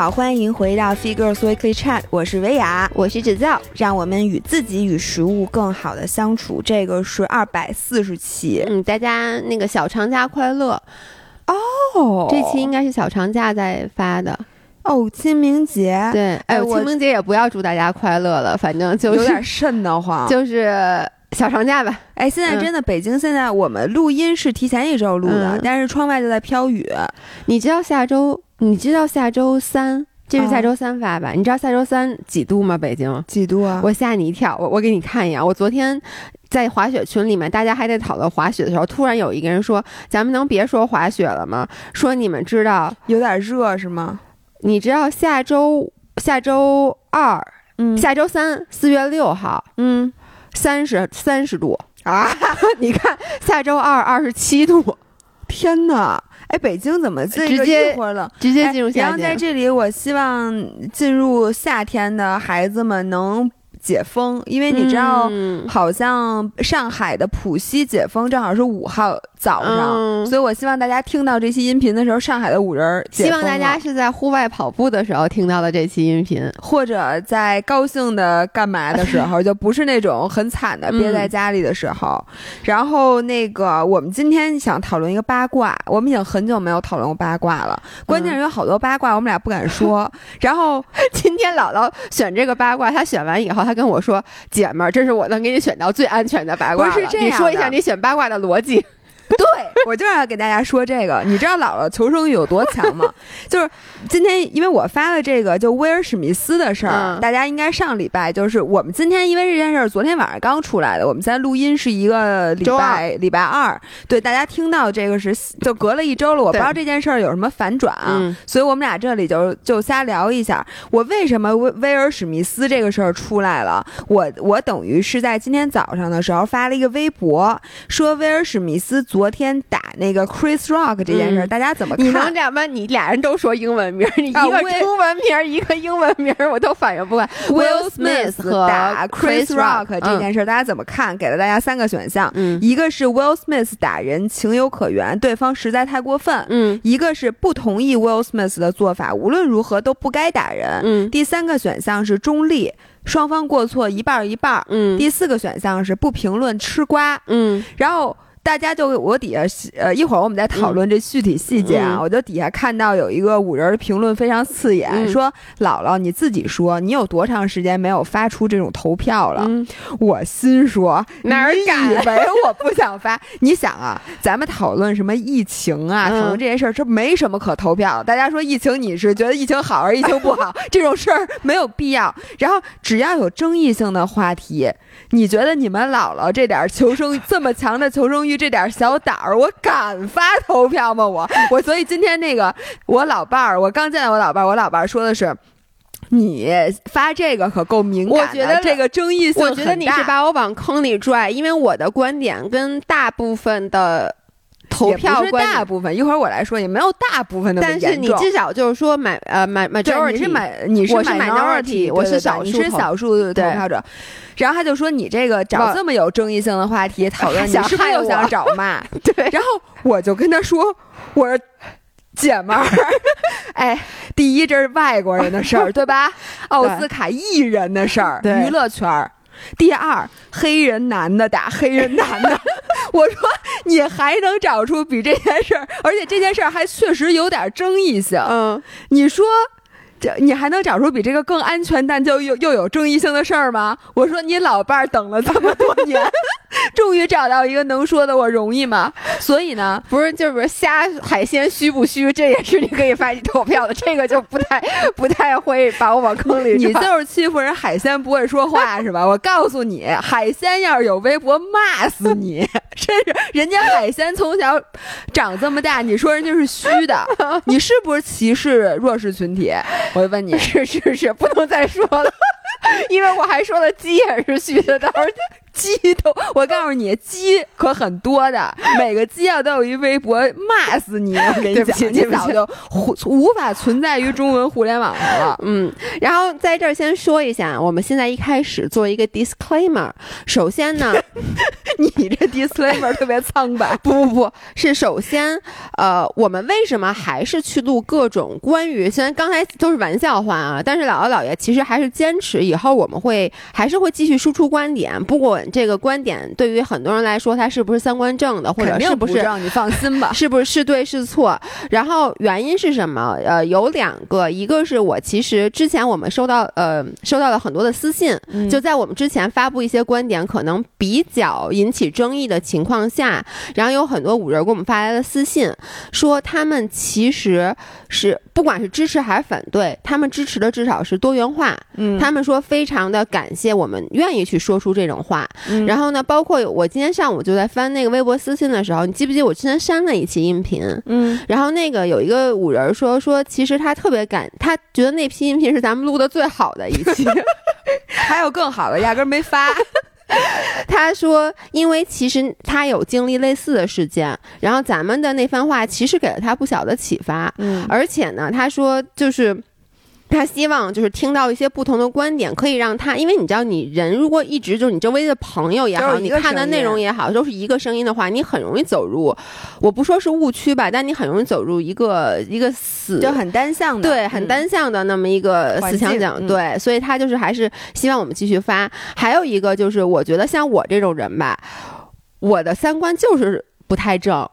好，欢迎回到 Figures Weekly Chat，我是维雅，我是指教，让我们与自己与食物更好的相处。这个是二百四十期，嗯，大家那个小长假快乐哦，这期应该是小长假在发的哦，清明节，对，哎，清明节也不要祝大家快乐了，反正就有点瘆得慌，就是小长假吧。哎，现在真的北京现在我们录音是提前一周录的，但是窗外就在飘雨。你知道下周？你知道下周三？这是下周三发吧？你知道下周三几度吗？北京几度啊？我吓你一跳！我我给你看一眼。我昨天在滑雪群里面，大家还在讨论滑雪的时候，突然有一个人说：“咱们能别说滑雪了吗？”说你们知道有点热是吗？你知道下周下周二，嗯，下周三四月六号，嗯，三十三十度啊！你看下周二二十七度，天哪！哎，北京怎么直接了？直接进入夏天。然后在这里，我希望进入夏天的孩子们能。解封，因为你知道，好像上海的浦西解封正好是五号早上，所以我希望大家听到这期音频的时候，上海的五人希望大家是在户外跑步的时候听到的这期音频，或者在高兴的干嘛的时候，就不是那种很惨的憋在家里的时候。然后那个，我们今天想讨论一个八卦，我们已经很久没有讨论过八卦了。关键是有好多八卦，我们俩不敢说。然后今天姥姥选这个八卦，她选完以后。他跟我说：“姐们儿，这是我能给你选到最安全的八卦。”不是这样，你说一下你选八卦的逻辑。对，我就是要给大家说这个。你知道姥姥求生欲有多强吗？就是今天，因为我发了这个就威尔史密斯的事儿，大家应该上礼拜就是我们今天因为这件事儿，昨天晚上刚出来的。我们现在录音是一个礼拜礼拜二，对大家听到这个是就隔了一周了。我不知道这件事儿有什么反转啊，所以我们俩这里就就瞎聊一下。我为什么威威尔史密斯这个事儿出来了？我我等于是在今天早上的时候发了一个微博，说威尔史密斯昨。昨天打那个 Chris Rock 这件事，大家怎么看？你能这样吗？你俩人都说英文名，你一个中文名，一个英文名，我都反应不过来。Will Smith 和打 Chris Rock 这件事，大家怎么看？给了大家三个选项，一个是 Will Smith 打人情有可原，对方实在太过分；嗯，一个是不同意 Will Smith 的做法，无论如何都不该打人；嗯，第三个选项是中立，双方过错一半一半；嗯，第四个选项是不评论吃瓜；嗯，然后。大家就我底下呃一会儿我们再讨论这具体细节啊，我就底下看到有一个五人评论非常刺眼，说姥姥你自己说你有多长时间没有发出这种投票了？我心说哪儿敢？以为我不想发？你想啊，咱们讨论什么疫情啊，讨论这些事儿，这没什么可投票。大家说疫情，你是觉得疫情好还是疫情不好？这种事儿没有必要。然后只要有争议性的话题。你觉得你们姥姥这点求生这么强的求生欲，这点小胆儿，我敢发投票吗？我我所以今天那个我老伴儿，我刚见到我老伴儿，我老伴儿说的是，你发这个可够敏感的，这个争议性我觉得你是把我往坑里拽，因为我的观点跟大部分的。投票是大部分，一会儿我来说，也没有大部分的但是你至少就是说买呃买买，你是买你是 minority，我是少数，你是少数投票者。然后他就说你这个找这么有争议性的话题讨论，你是不是又想找骂？对。然后我就跟他说，我说姐们儿，哎，第一这是外国人的事儿，对吧？奥斯卡艺人的事儿，娱乐圈儿。第二，黑人男的打黑人男的，我说你还能找出比这件事儿，而且这件事儿还确实有点争议性。嗯，你说。这你还能找出比这个更安全但就又又有争议性的事儿吗？我说你老伴儿等了这么多年，终于找到一个能说的，我容易吗？所以呢，不是就是虾海鲜虚不虚，这也是你可以发起投票的，这个就不太不太会把我往坑里。你就是欺负人海鲜不会说话是吧？我告诉你，海鲜要是有微博骂死你，真是人家海鲜从小长这么大，你说人家是虚的，你是不是歧视弱势群体？我就问你是是是，不能再说了，因为我还说了鸡也是虚的，到时候鸡都，我告诉你，鸡可很多的，每个鸡啊都有一微博骂死你。我跟你讲，你早就无法存在于中文互联网上了。嗯，然后在这儿先说一下，我们现在一开始做一个 disclaimer。首先呢，你这 disclaimer 特别苍白。不不不是，首先，呃，我们为什么还是去录各种关于？虽然刚才都是玩笑话啊，但是姥姥姥爷其实还是坚持以后我们会还是会继续输出观点。不过这个观点对于很多人来说，他是不是三观正的，或者是不是让？你放心吧，是不是是对是错？然后原因是什么？呃，有两个，一个是我其实之前我们收到呃收到了很多的私信，就在我们之前发布一些观点可能比较引起争议的情况下，然后有很多五人给我们发来的私信，说他们其实是不管是支持还是反对，他们支持的至少是多元化。嗯，他们说非常的感谢我们愿意去说出这种话。然后呢，包括我今天上午就在翻那个微博私信的时候，你记不记我之前删了一期音频？嗯，然后那个有一个五人说说，其实他特别感，他觉得那批音频是咱们录的最好的一期，还有更好的，压根没发。他说，因为其实他有经历类似的事件，然后咱们的那番话其实给了他不小的启发。嗯，而且呢，他说就是。他希望就是听到一些不同的观点，可以让他，因为你知道，你人如果一直就是你周围的朋友也好，你看的内容也好，都是一个声音的话，你很容易走入，我不说是误区吧，但你很容易走入一个一个死，就很单向的，对，很单向的那么一个思想讲，对，所以他就是还是希望我们继续发。还有一个就是，我觉得像我这种人吧，我的三观就是不太正。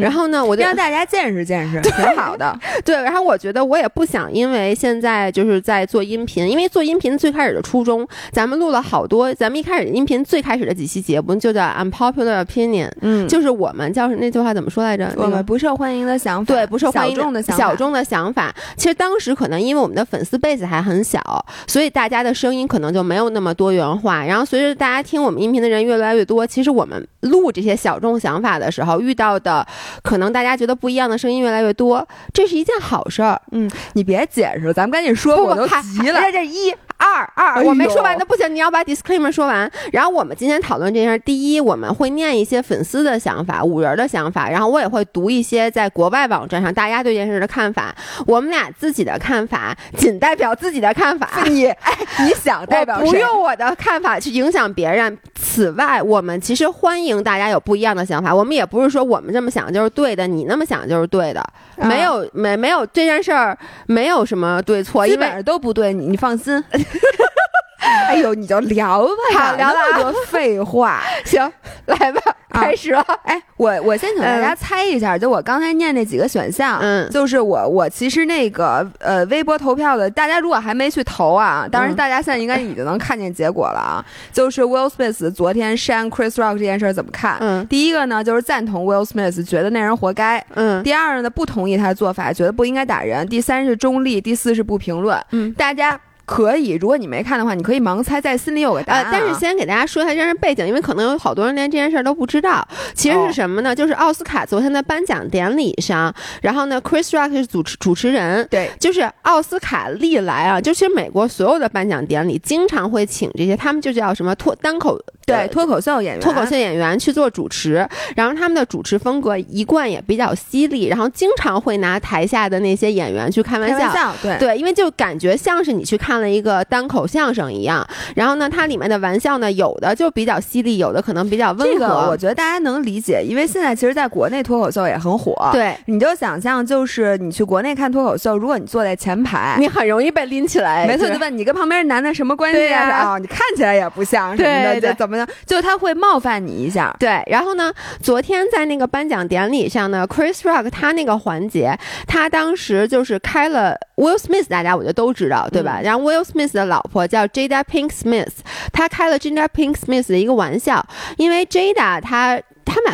然后呢，我就让大家见识见识，挺好的。对，然后我觉得我也不想，因为现在就是在做音频，因为做音频最开始的初衷，咱们录了好多，咱们一开始音频最开始的几期节目就叫 unpopular opinion，嗯，就是我们叫那句话怎么说来着？我们不受欢迎的想法，对，不受欢迎的小众的想法。其实当时可能因为我们的粉丝 base 还很小，所以大家的声音可能就没有那么多元化。然后随着大家听我们音频的人越来越多，其实我们录这些小众想法的时候遇到的。可能大家觉得不一样的声音越来越多，这是一件好事儿。嗯，你别解释，咱们赶紧说，我都急了。这一。二二，我没说完的不行，你要把 disclaimer 说完。然后我们今天讨论这件事，第一，我们会念一些粉丝的想法、五人的想法，然后我也会读一些在国外网站上大家对这件事的看法。我们俩自己的看法仅代表自己的看法。你 哎，你想代表不用我的看法去影响别人。此外，我们其实欢迎大家有不一样的想法。我们也不是说我们这么想就是对的，你那么想就是对的，没有没没有这件事儿没有什么对错，基本上都不对，你你放心。哎呦，你就聊吧，好聊那么多废话，行，来吧，开始了。哎，我我先请大家猜一下，就我刚才念那几个选项，嗯，就是我我其实那个呃微博投票的，大家如果还没去投啊，当然大家现在应该已经能看见结果了啊。就是 Will Smith 昨天删 Chris Rock 这件事怎么看？嗯，第一个呢就是赞同 Will Smith，觉得那人活该。嗯，第二呢不同意他的做法，觉得不应该打人。第三是中立，第四是不评论。嗯，大家。可以，如果你没看的话，你可以盲猜，在心里有个答案。但是先给大家说一下这件事背景，因为可能有好多人连这件事都不知道。其实是什么呢？就是奥斯卡昨天的颁奖典礼上，然后呢，Chris Rock 是主持主持人。对，就是奥斯卡历来啊，就其实美国所有的颁奖典礼经常会请这些，他们就叫什么脱单口对脱口秀演员，脱口秀演员去做主持。然后他们的主持风格一贯也比较犀利，然后经常会拿台下的那些演员去开玩笑。对对，因为就感觉像是你去看。了一个单口相声一样，然后呢，它里面的玩笑呢，有的就比较犀利，有的可能比较温和。这个我觉得大家能理解，因为现在其实在国内脱口秀也很火。对，你就想象，就是你去国内看脱口秀，如果你坐在前排，你很容易被拎起来。没错，就问你跟旁边男的什么关系啊？你看起来也不像什么的，就怎么样？就他会冒犯你一下。对，然后呢，昨天在那个颁奖典礼上呢，Chris Rock 他那个环节，他当时就是开了 Will Smith，大家我觉得都知道，对吧？然后 Will Smith 的老婆叫 Jada Pink Smith，他开了 Jada Pink Smith 的一个玩笑，因为 Jada 他。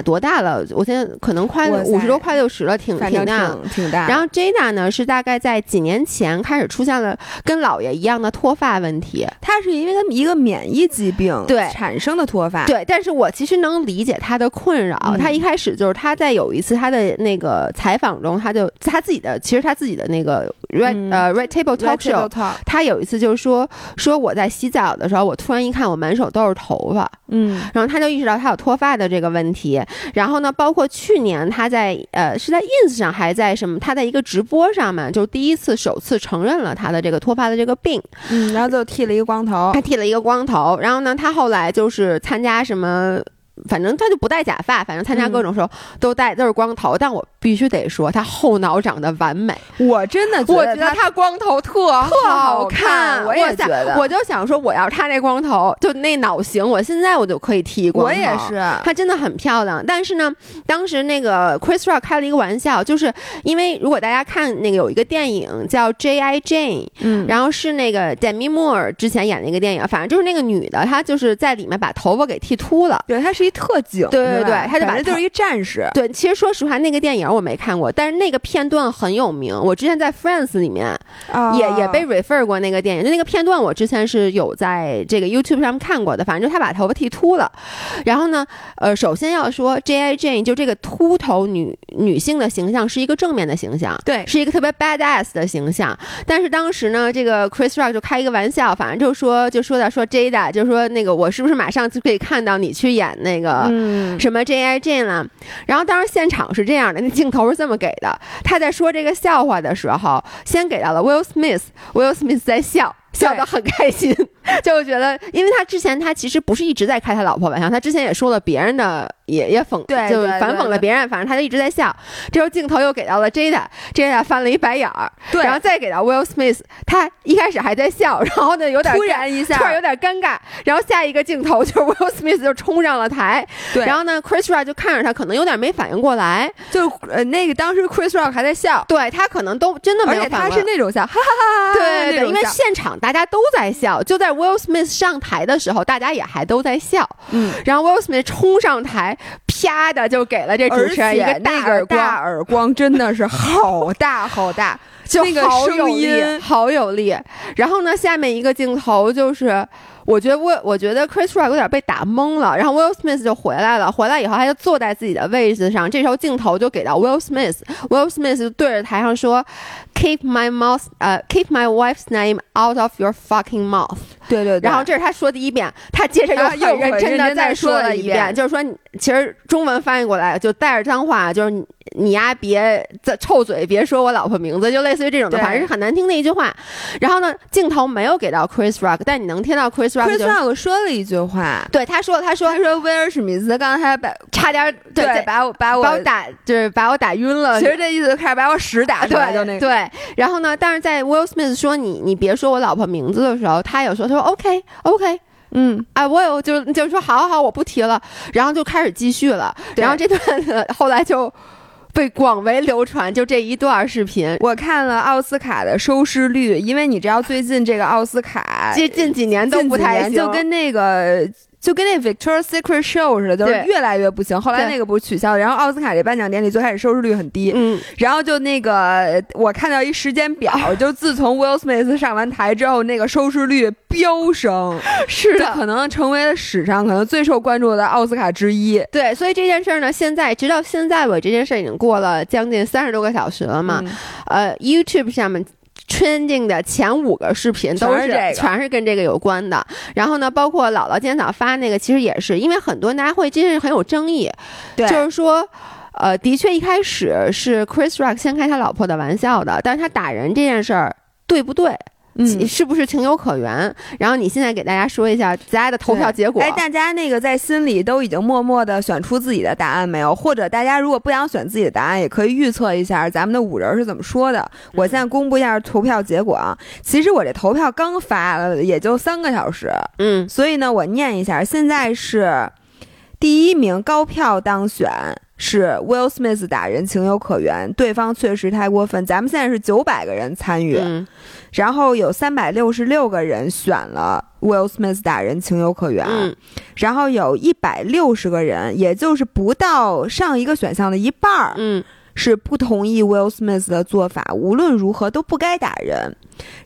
多大了？我现在可能快五十多，快六十了，挺挺大，挺大。然后 Jada 呢，是大概在几年前开始出现了跟姥爷一样的脱发问题。他是因为他们一个免疫疾病对产生的脱发。对，但是我其实能理解他的困扰。他一开始就是他在有一次他的那个采访中，他就他自己的其实他自己的那个 Red 呃 Red Table Talk Show，他有一次就是说说我在洗澡的时候，我突然一看我满手都是头发，嗯，然后他就意识到他有脱发的这个问题。然后呢，包括去年他在呃是在 Ins 上还在什么，他在一个直播上面就第一次首次承认了他的这个脱发的这个病，嗯，然后就剃了一个光头，他剃了一个光头。然后呢，他后来就是参加什么。反正他就不戴假发，反正参加各种时候都戴都是光头。但我必须得说，他后脑长得完美。我真的我觉得他光头特特好看。我也觉得，我就想说，我要是他那光头，就那脑型，我现在我就可以剃光头。我也是，他真的很漂亮。但是呢，当时那个 Chris Rock 开了一个玩笑，就是因为如果大家看那个有一个电影叫 J.I. Jane，嗯，然后是那个 Demi Moore 之前演的一个电影，反正就是那个女的，她就是在里面把头发给剃秃了。对，她是一。特警，对对对，她就把就是一战士。对，其实说实话，那个电影我没看过，但是那个片段很有名。我之前在 Friends 里面也也被 refer 过那个电影，就那个片段我之前是有在这个 YouTube 上面看过的。反正就他把头发剃秃了，然后呢，呃，首先要说 J.I. Jane 就这个秃头女女性的形象是一个正面的形象，对，是一个特别 badass 的形象。但是当时呢，这个 Chris Rock 就开一个玩笑，反正就说就说到说 Jada 就说那个我是不是马上就可以看到你去演那个。嗯，什么 J I J 了？然后当时现场是这样的，那镜头是这么给的。他在说这个笑话的时候，先给到了 Will Smith，Will Smith 在笑。笑得很开心，就觉得，因为他之前他其实不是一直在开他老婆玩笑，他之前也说了别人的，也也讽，对，就反讽了别人，反正他就一直在笑。这时候镜头又给到了 Jada，Jada 翻了一白眼儿，对，然后再给到 Will Smith，他一开始还在笑，然后呢有点突然一下，突然有点尴尬，然后下一个镜头就是 Will Smith 就冲上了台，对，然后呢 Chris Rock 就看着他，可能有点没反应过来，就呃那个当时 Chris Rock 还在笑，对他可能都真的没有，而且他是那种笑，哈哈哈哈，对对，因为现场大家都在笑。就在 Will Smith 上台的时候，大家也还都在笑。嗯，然后 Will Smith 冲上台，啪的就给了这主持人一个大耳大耳光，真的是好大好大，就那个声音好有力。然后呢，下面一个镜头就是。我觉得我我觉得 Chris Rock 有点被打懵了，然后 Will Smith 就回来了，回来以后他就坐在自己的位置上，这时候镜头就给到 Will Smith，Will Smith 就对着台上说，Keep my mouth，呃，Keep my wife's name out of your fucking mouth。对对对。然后这是他说第一遍，他接着又很认真的再说了一遍，就是说，其实中文翻译过来就带着脏话，就是。你呀，别再臭嘴，别说我老婆名字，就类似于这种的，反正是很难听的一句话。然后呢，镜头没有给到 Chris Rock，但你能听到 Chris Rock。Chris Rock 说了一句话，对，他说，他说，他说威尔史密斯刚才把差点对把我把我打，就是把我打晕了。其实这意思开始把我屎打出来，就那个。对，然后呢，但是在 Will Smith 说你你别说我老婆名字的时候，他有说他说 OK OK，嗯哎，我有就就说好好好，我不提了，然后就开始继续了。然后这段后来就。被广为流传，就这一段视频，我看了奥斯卡的收视率，因为你知道最近这个奥斯卡近近几年都不太行，就跟那个。就跟那 Victoria's Secret Show 似的，就是越来越不行。后来那个不是取消了，然后奥斯卡这颁奖典礼最开始收视率很低，嗯，然后就那个我看到一时间表，就自从 Will Smith 上完台之后，那个收视率飙升，是的，可能成为了史上可能最受关注的奥斯卡之一。对，所以这件事儿呢，现在直到现在我这件事已经过了将近三十多个小时了嘛，呃，YouTube 上面。Trending 的前五个视频都是全是跟这个有关的。然后呢，包括姥姥今天早上发那个，其实也是因为很多大家会这件事很有争议，就是说，呃，的确一开始是 Chris Rock 先开他老婆的玩笑的，但是他打人这件事儿对不对？嗯，是不是情有可原？然后你现在给大家说一下大家的投票结果。哎，大家那个在心里都已经默默的选出自己的答案没有？或者大家如果不想选自己的答案，也可以预测一下咱们的五人是怎么说的。我现在公布一下投票结果啊。其实我这投票刚发了，也就三个小时。嗯，所以呢，我念一下，现在是第一名高票当选。是 Will Smith 打人情有可原，对方确实太过分。咱们现在是九百个人参与，然后有三百六十六个人选了 Will Smith 打人情有可原，然后有一百六十个人，也就是不到上一个选项的一半儿，嗯，是不同意 Will Smith 的做法，无论如何都不该打人。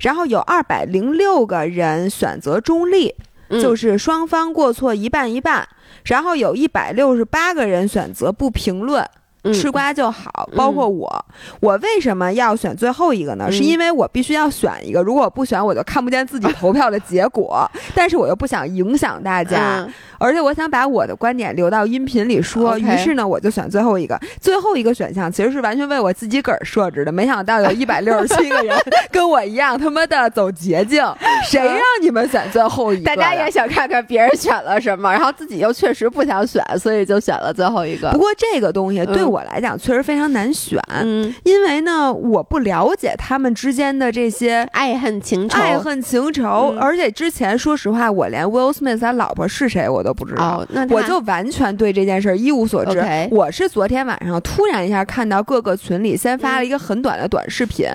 然后有二百零六个人选择中立，就是双方过错一半一半。然后有一百六十八个人选择不评论，吃瓜就好。包括我，我为什么要选最后一个呢？是因为我必须要选一个，如果我不选，我就看不见自己投票的结果。但是我又不想影响大家，而且我想把我的观点留到音频里说。于是呢，我就选最后一个。最后一个选项其实是完全为我自己个儿设置的。没想到有一百六十七个人 跟我一样他妈的走捷径。谁让你们选最后一个？大家也想看看别人选了什么，然后自己又确实不想选，所以就选了最后一个。不过这个东西对我来讲确实非常难选，因为呢，我不了解他们之间的这些爱恨情仇，爱恨情仇。而且之前说实话，我连 Will Smith 他老婆是谁我都不知道，那我就完全对这件事一无所知。我是昨天晚上突然一下看到各个群里先发了一个很短的短视频，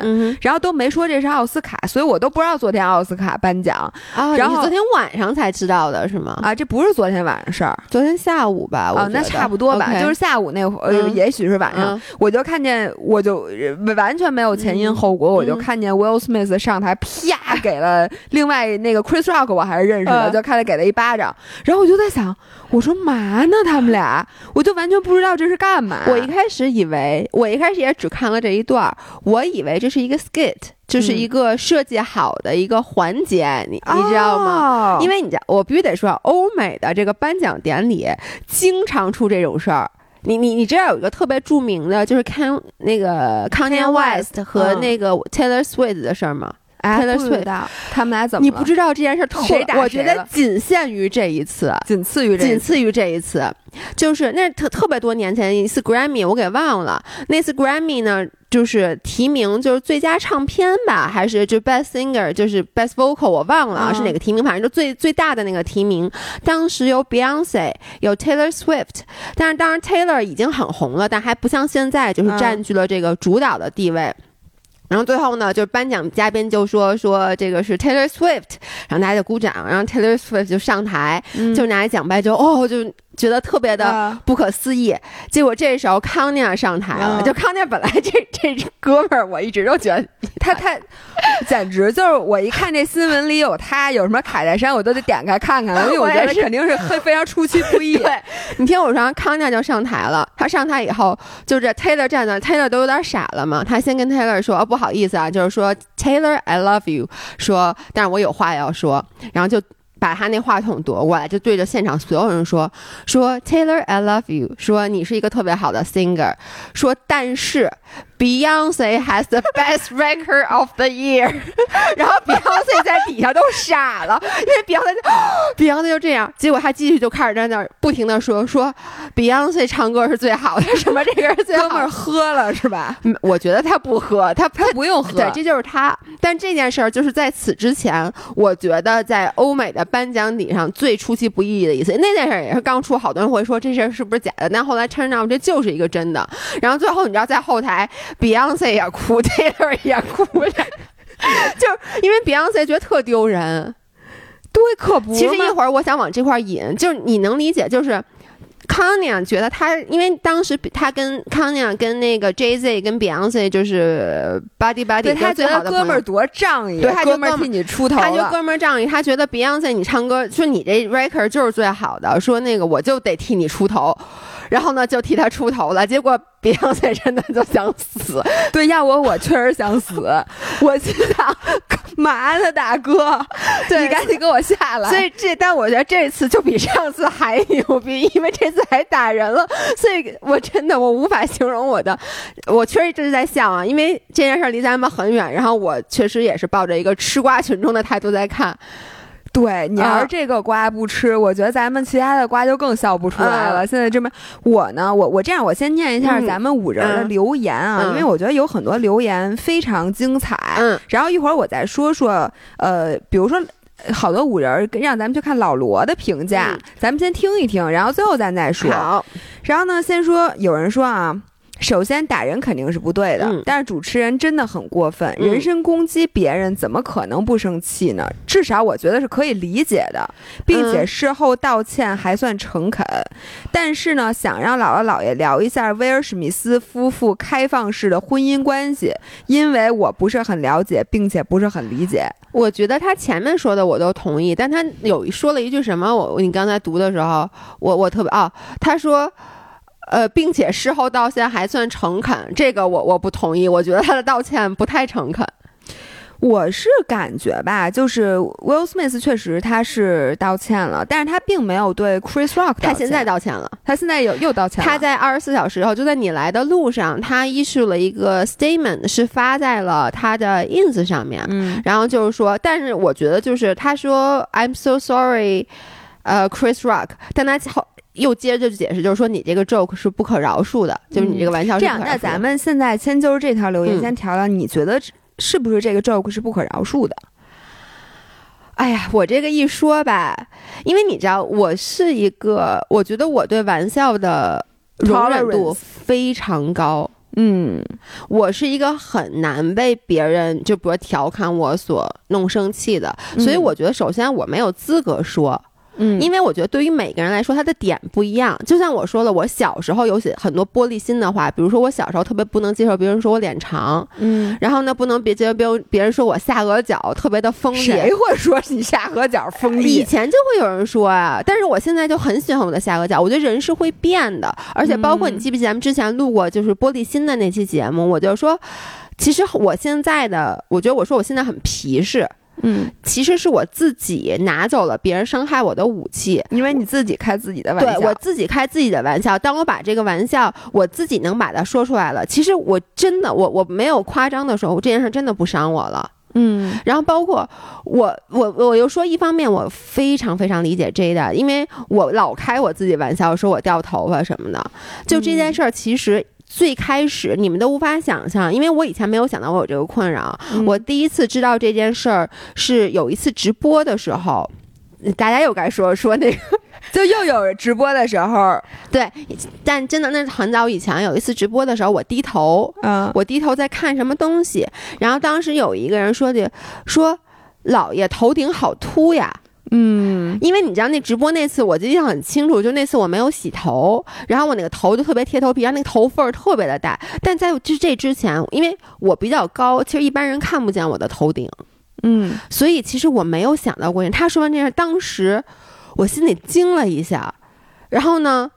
然后都没说这是奥斯卡，所以我都不知道昨天奥斯卡颁奖。啊，然后昨天晚上才知道的是吗？啊，这不是昨天晚上事儿，昨天下午吧。啊，那差不多吧，就是下午那会儿，也许是晚上，我就看见，我就完全没有前因后果，我就看见 Will Smith 上台，啪给了另外那个 Chris Rock，我还是认识的，就看他给了一巴掌，然后我就在想，我说嘛呢他们俩，我就完全不知道这是干嘛。我一开始以为，我一开始也只看了这一段，我以为这是一个 skit。就是一个设计好的一个环节，你你知道吗？因为你知道，我必须得说，欧美的这个颁奖典礼经常出这种事儿。你你你知道有一个特别著名的，就是看那个 Kanye West 和那个 Taylor Swift 的事儿吗？Taylor Swift 他们俩怎么？你不知道这件事儿？谁打我觉得仅限于这一次，仅次于仅次于这一次。就是那特特别多年前一次 Grammy，我给忘了。那次 Grammy 呢，就是提名就是最佳唱片吧，还是就 Best Singer，就是 Best Vocal，我忘了是哪个提名，反正就最最大的那个提名。当时有 Beyonce，有 Taylor Swift，但是当然 Taylor 已经很红了，但还不像现在就是占据了这个主导的地位。然后最后呢，就是颁奖嘉宾就说说这个是 Taylor Swift，然后大家就鼓掌，然后 Taylor Swift 就上台，就拿奖杯就哦就。觉得特别的不可思议，结果这时候康妮上台了。就康妮本来这这哥们儿，我一直都觉得他太 简直就是我一看这新闻里有他有什么卡戴珊，我都得点开看看，因为我觉得肯定是非非常出其不意。对你听我说，康妮就上台了。他上台以后，就这 Taylor 站那，Taylor 都有点傻了嘛。他先跟 Taylor 说：“不好意思啊，就是说 Taylor，I love you。”说，但是我有话要说，然后就。把他那话筒夺过来，就对着现场所有人说：“说 Taylor, I love you。说你是一个特别好的 singer。说但是。” Beyonce has the best record of the year，然后 Beyonce 在底下都傻了，因为 Beyonce，Beyonce 就这样，结果他继续就开始在那儿不停的说说 Beyonce 唱歌是最好的，什么这个是最好。哥们儿喝了是吧？我觉得他不喝，他他不用喝，对，这就是他。但这件事儿就是在此之前，我觉得在欧美的颁奖礼上最出其不意的一次。那件事儿也是刚出，好多人会说这事儿是不是假的，但后来 turn out 这就是一个真的。然后最后你知道在后台。Beyonce 也哭，Taylor 也哭了，就因为 Beyonce 觉得特丢人，对，可不。其实一会儿我想往这块引，就是你能理解，就是康妮觉得他，因为当时他跟康妮跟那个 Jay Z 跟 Beyonce 就是 buddy buddy，他觉得哥们儿多仗义，对，哥们儿替你出头他就哥们儿仗义，他觉得 Beyonce 你唱歌，说你这 record 就是最好的，说那个我就得替你出头。然后呢，就替他出头了。结果比昂塞真的就想死。对，要我我确实想死。我心想，嘛呢，大哥？你赶紧给我下来。所以这，但我觉得这次就比上次还牛逼，因为这次还打人了。所以我真的我无法形容我的，我确实一直在笑啊，因为这件事离咱们很远。然后我确实也是抱着一个吃瓜群众的态度在看。对你要是这个瓜不吃，我觉得咱们其他的瓜就更笑不出来了。现在这么，我呢，我我这样，我先念一下咱们五人的留言啊，因为我觉得有很多留言非常精彩。嗯，然后一会儿我再说说，呃，比如说好多五人让咱们去看老罗的评价，咱们先听一听，然后最后咱再说。好，然后呢，先说有人说啊。首先打人肯定是不对的，但是主持人真的很过分，人身攻击别人怎么可能不生气呢？至少我觉得是可以理解的，并且事后道歉还算诚恳。但是呢，想让姥姥姥爷聊一下威尔史密斯夫妇开放式的婚姻关系，因为我不是很了解，并且不是很理解。我觉得他前面说的我都同意，但他有说了一句什么？我你刚才读的时候，我我特别哦，他说。呃，并且事后道歉还算诚恳，这个我我不同意，我觉得他的道歉不太诚恳。我是感觉吧，就是 Will Smith 确实他是道歉了，但是他并没有对 Chris Rock 他现在道歉了，他现在又又道歉了。他在二十四小时后，就在你来的路上，他 issue 了一个 statement，是发在了他的 ins 上面，嗯，然后就是说，但是我觉得就是他说 I'm so sorry，呃，Chris Rock，但他后又接着就解释，就是说你这个 joke 是不可饶恕的，就是你这个玩笑是这样。那咱们现在先就是这条留言先调聊，你觉得？是不是这个 joke 是不可饶恕的？哎呀，我这个一说吧，因为你知道，我是一个，我觉得我对玩笑的容忍度非常高。嗯，我是一个很难被别人就比如调侃我所弄生气的，所以我觉得首先我没有资格说。嗯，因为我觉得对于每个人来说，他的点不一样。就像我说了，我小时候有些很多玻璃心的话，比如说我小时候特别不能接受别人说我脸长，嗯，然后呢不能别接受别别人说我下颌角特别的锋利。谁会说你下颌角锋利？以前就会有人说啊，但是我现在就很喜欢我的下颌角。我觉得人是会变的，而且包括你记不记得咱们之前录过就是玻璃心的那期节目，我就说，其实我现在的，我觉得我说我现在很皮实。嗯，其实是我自己拿走了别人伤害我的武器，因为你自己开自己的玩笑，对我自己开自己的玩笑。当我把这个玩笑我自己能把它说出来了，其实我真的我我没有夸张的时候，这件事真的不伤我了。嗯，然后包括我我我又说，一方面我非常非常理解 J 的，因为我老开我自己玩笑，说我掉头发什么的，就这件事儿其实。最开始你们都无法想象，因为我以前没有想到我有这个困扰。我第一次知道这件事儿是有一次直播的时候，大家又该说说那个，就又有直播的时候，对。但真的那是很早以前，有一次直播的时候，我低头，嗯，我低头在看什么东西，然后当时有一个人说的，说老爷头顶好秃呀。嗯，因为你知道那直播那次，我印象很清楚，就那次我没有洗头，然后我那个头就特别贴头皮，然后那个头缝儿特别的大。但在就这之前，因为我比较高，其实一般人看不见我的头顶，嗯，所以其实我没有想到过。他说完这事，当时我心里惊了一下，然后呢。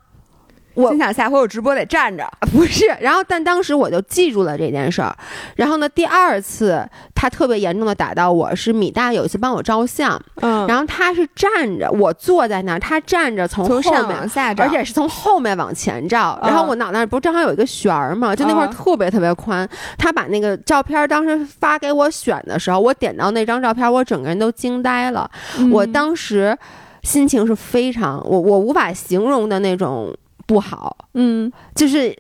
我心想下回我直播得站着，不是。然后，但当时我就记住了这件事儿。然后呢，第二次他特别严重的打到我是米大有一次帮我照相，嗯，然后他是站着，我坐在那儿，他站着从从上往下照，而且是从后面往前照。然后我脑袋不是正好有一个旋儿嘛，就那块特别特别宽。他把那个照片当时发给我选的时候，我点到那张照片，我整个人都惊呆了。我当时心情是非常我我无法形容的那种。不好，嗯，就是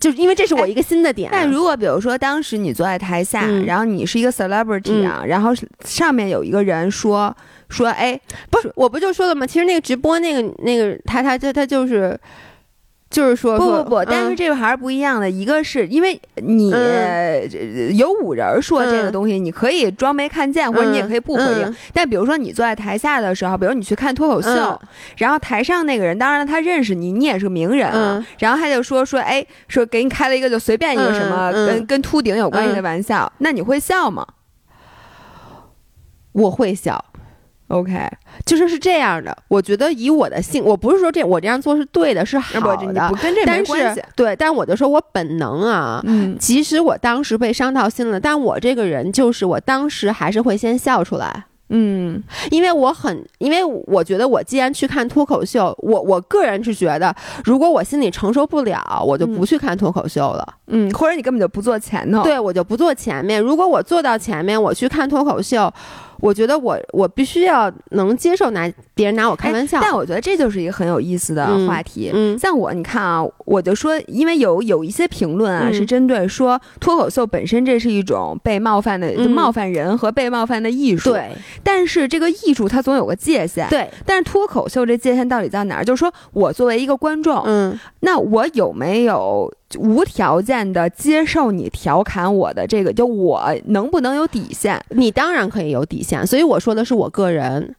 就是因为这是我一个新的点。但如果比如说当时你坐在台下，然后你是一个 celebrity 啊，然后上面有一个人说说，哎，不是，我不就说了吗？其实那个直播那个那个他他他他就是。就是说不不不，但是这个还是不一样的。一个是因为你有五人说这个东西，你可以装没看见，或者你也可以不回应。但比如说你坐在台下的时候，比如你去看脱口秀，然后台上那个人，当然他认识你，你也是个名人啊。然后他就说说，哎，说给你开了一个就随便一个什么跟跟秃顶有关系的玩笑，那你会笑吗？我会笑。OK，就是是这样的。我觉得以我的性，我不是说这我这样做是对的，是好的，不跟这没关系。对，但我就说我本能啊，嗯，即使我当时被伤到心了，但我这个人就是我当时还是会先笑出来。嗯，因为我很，因为我觉得我既然去看脱口秀，我我个人是觉得，如果我心里承受不了，我就不去看脱口秀了。嗯，或者你根本就不坐前头。对，我就不坐前面。如果我坐到前面，我去看脱口秀。我觉得我我必须要能接受拿别人拿我开玩笑，但我觉得这就是一个很有意思的话题。嗯，像我，你看啊，我就说，因为有有一些评论啊，是针对说脱口秀本身这是一种被冒犯的，就冒犯人和被冒犯的艺术。对，但是这个艺术它总有个界限。对，但是脱口秀这界限到底在哪儿？就是说我作为一个观众，嗯，那我有没有？无条件的接受你调侃我的这个，就我能不能有底线？你当然可以有底线，所以我说的是我个人，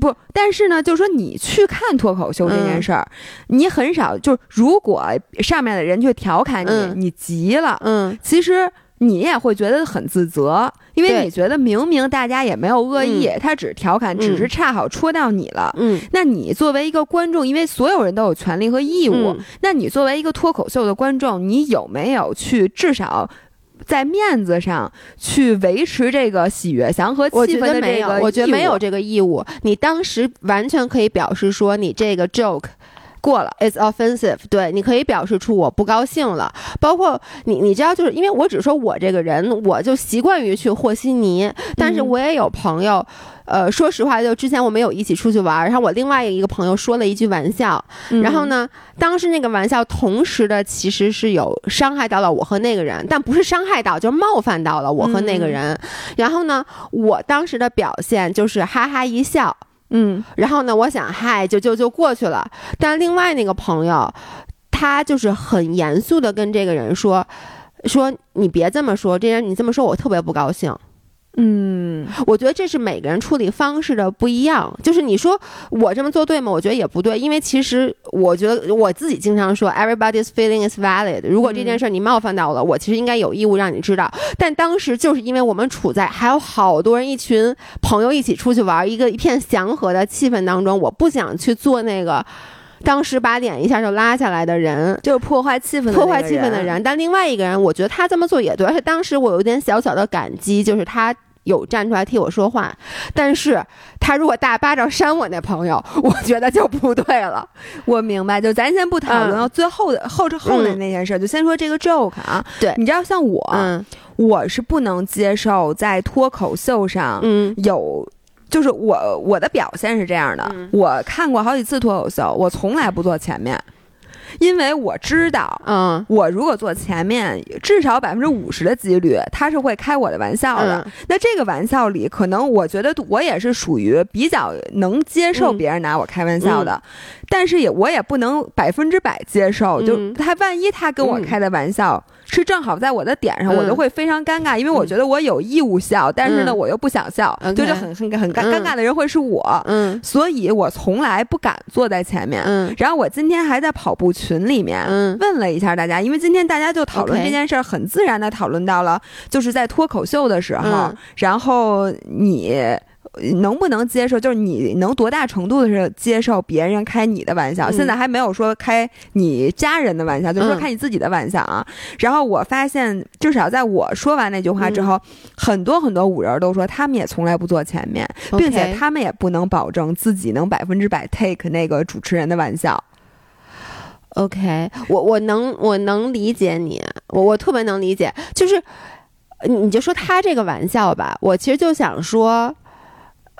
不，但是呢，就是说你去看脱口秀这件事儿，你很少就如果上面的人去调侃你，你急了，嗯，其实你也会觉得很自责，因为你觉得明明大家也没有恶意，他只是调侃，只是恰好戳到你了。嗯，那你作为一个观众，因为所有人都有权利和义务，那你作为一个脱口秀的观众，你有没有去至少在面子上去维持这个喜悦祥和气氛的这个？我觉得没有这个义务。你当时完全可以表示说，你这个 joke。过了，it's offensive。对，你可以表示出我不高兴了。包括你，你知道，就是因为我只说我这个人，我就习惯于去和稀泥。但是我也有朋友，呃，说实话，就之前我们有一起出去玩，然后我另外一个朋友说了一句玩笑，然后呢，当时那个玩笑同时的其实是有伤害到了我和那个人，但不是伤害到，就是冒犯到了我和那个人。然后呢，我当时的表现就是哈哈一笑。嗯，然后呢？我想，嗨，就就就过去了。但另外那个朋友，他就是很严肃的跟这个人说：“说你别这么说，这人你这么说，我特别不高兴。”嗯，我觉得这是每个人处理方式的不一样。就是你说我这么做对吗？我觉得也不对，因为其实我觉得我自己经常说，everybody's feeling is valid。如果这件事你冒犯到了我，其实应该有义务让你知道。但当时就是因为我们处在还有好多人、一群朋友一起出去玩，一个一片祥和的气氛当中，我不想去做那个当时把脸一下就拉下来的人，就是破坏气氛、破坏气氛的人。但另外一个人，我觉得他这么做也对，而且当时我有点小小的感激，就是他。有站出来替我说话，但是他如果大巴掌扇我那朋友，我觉得就不对了。我明白，就咱先不讨论到最后的后之后的那件事，就先说这个 joke 啊。对，你知道，像我，我是不能接受在脱口秀上有，就是我我的表现是这样的。我看过好几次脱口秀，我从来不坐前面。因为我知道，嗯，我如果坐前面，至少百分之五十的几率他是会开我的玩笑的。那这个玩笑里，可能我觉得我也是属于比较能接受别人拿我开玩笑的，但是也我也不能百分之百接受。就他万一他跟我开的玩笑。是正好在我的点上，我就会非常尴尬，因为我觉得我有义务笑，但是呢，我又不想笑，就是很很很尴尴尬的人会是我，嗯，所以我从来不敢坐在前面，嗯，然后我今天还在跑步群里面问了一下大家，因为今天大家就讨论这件事儿，很自然的讨论到了，就是在脱口秀的时候，然后你。能不能接受？就是你能多大程度的是接受别人开你的玩笑？现在还没有说开你家人的玩笑，就是说开你自己的玩笑啊。然后我发现，至少在我说完那句话之后，很多很多五人都说他们也从来不坐前面，并且他们也不能保证自己能百分之百 take 那个主持人的玩笑。OK，我我能我能理解你，我我特别能理解，就是你就说他这个玩笑吧，我其实就想说。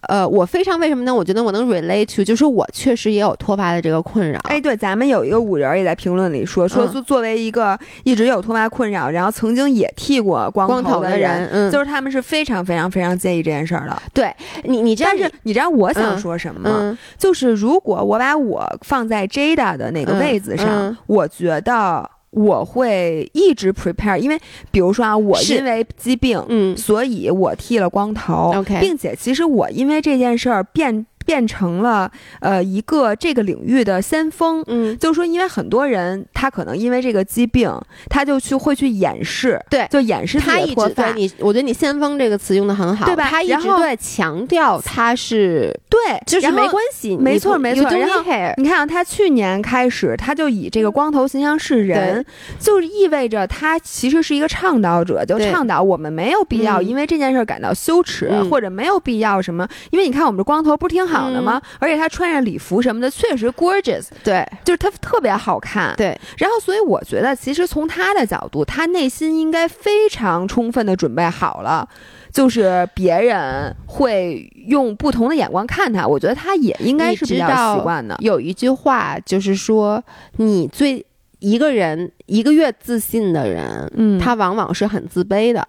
呃，我非常为什么呢？我觉得我能 relate to，就是我确实也有脱发的这个困扰。哎，对，咱们有一个五人也在评论里说，说作作为一个一直有脱发困扰，然后曾经也剃过光头的人，嗯，就是他们是非常非常非常介意这件事儿的。对你，你但是你知道我想说什么吗？就是如果我把我放在 Jada 的那个位子上，我觉得。我会一直 prepare，因为比如说啊，我因为疾病，嗯，所以我剃了光头，OK，并且其实我因为这件事儿变。变成了呃一个这个领域的先锋，嗯，就是说，因为很多人他可能因为这个疾病，他就去会去掩饰，对，就掩饰他一直对你，我觉得你“先锋”这个词用的很好，对吧？他一直在强调他是对，就是没关系，没错没错。然后你看，啊他去年开始他就以这个光头形象示人，就是意味着他其实是一个倡导者，就倡导我们没有必要因为这件事感到羞耻，或者没有必要什么，因为你看我们这光头不是挺好。好的吗？而且他穿着礼服什么的，确实 gorgeous。对，就是他特别好看。对，然后所以我觉得，其实从他的角度，他内心应该非常充分的准备好了，就是别人会用不同的眼光看他。我觉得他也应该是比较习惯的。有一句话就是说，你最一个人一个越自信的人，嗯，他往往是很自卑的。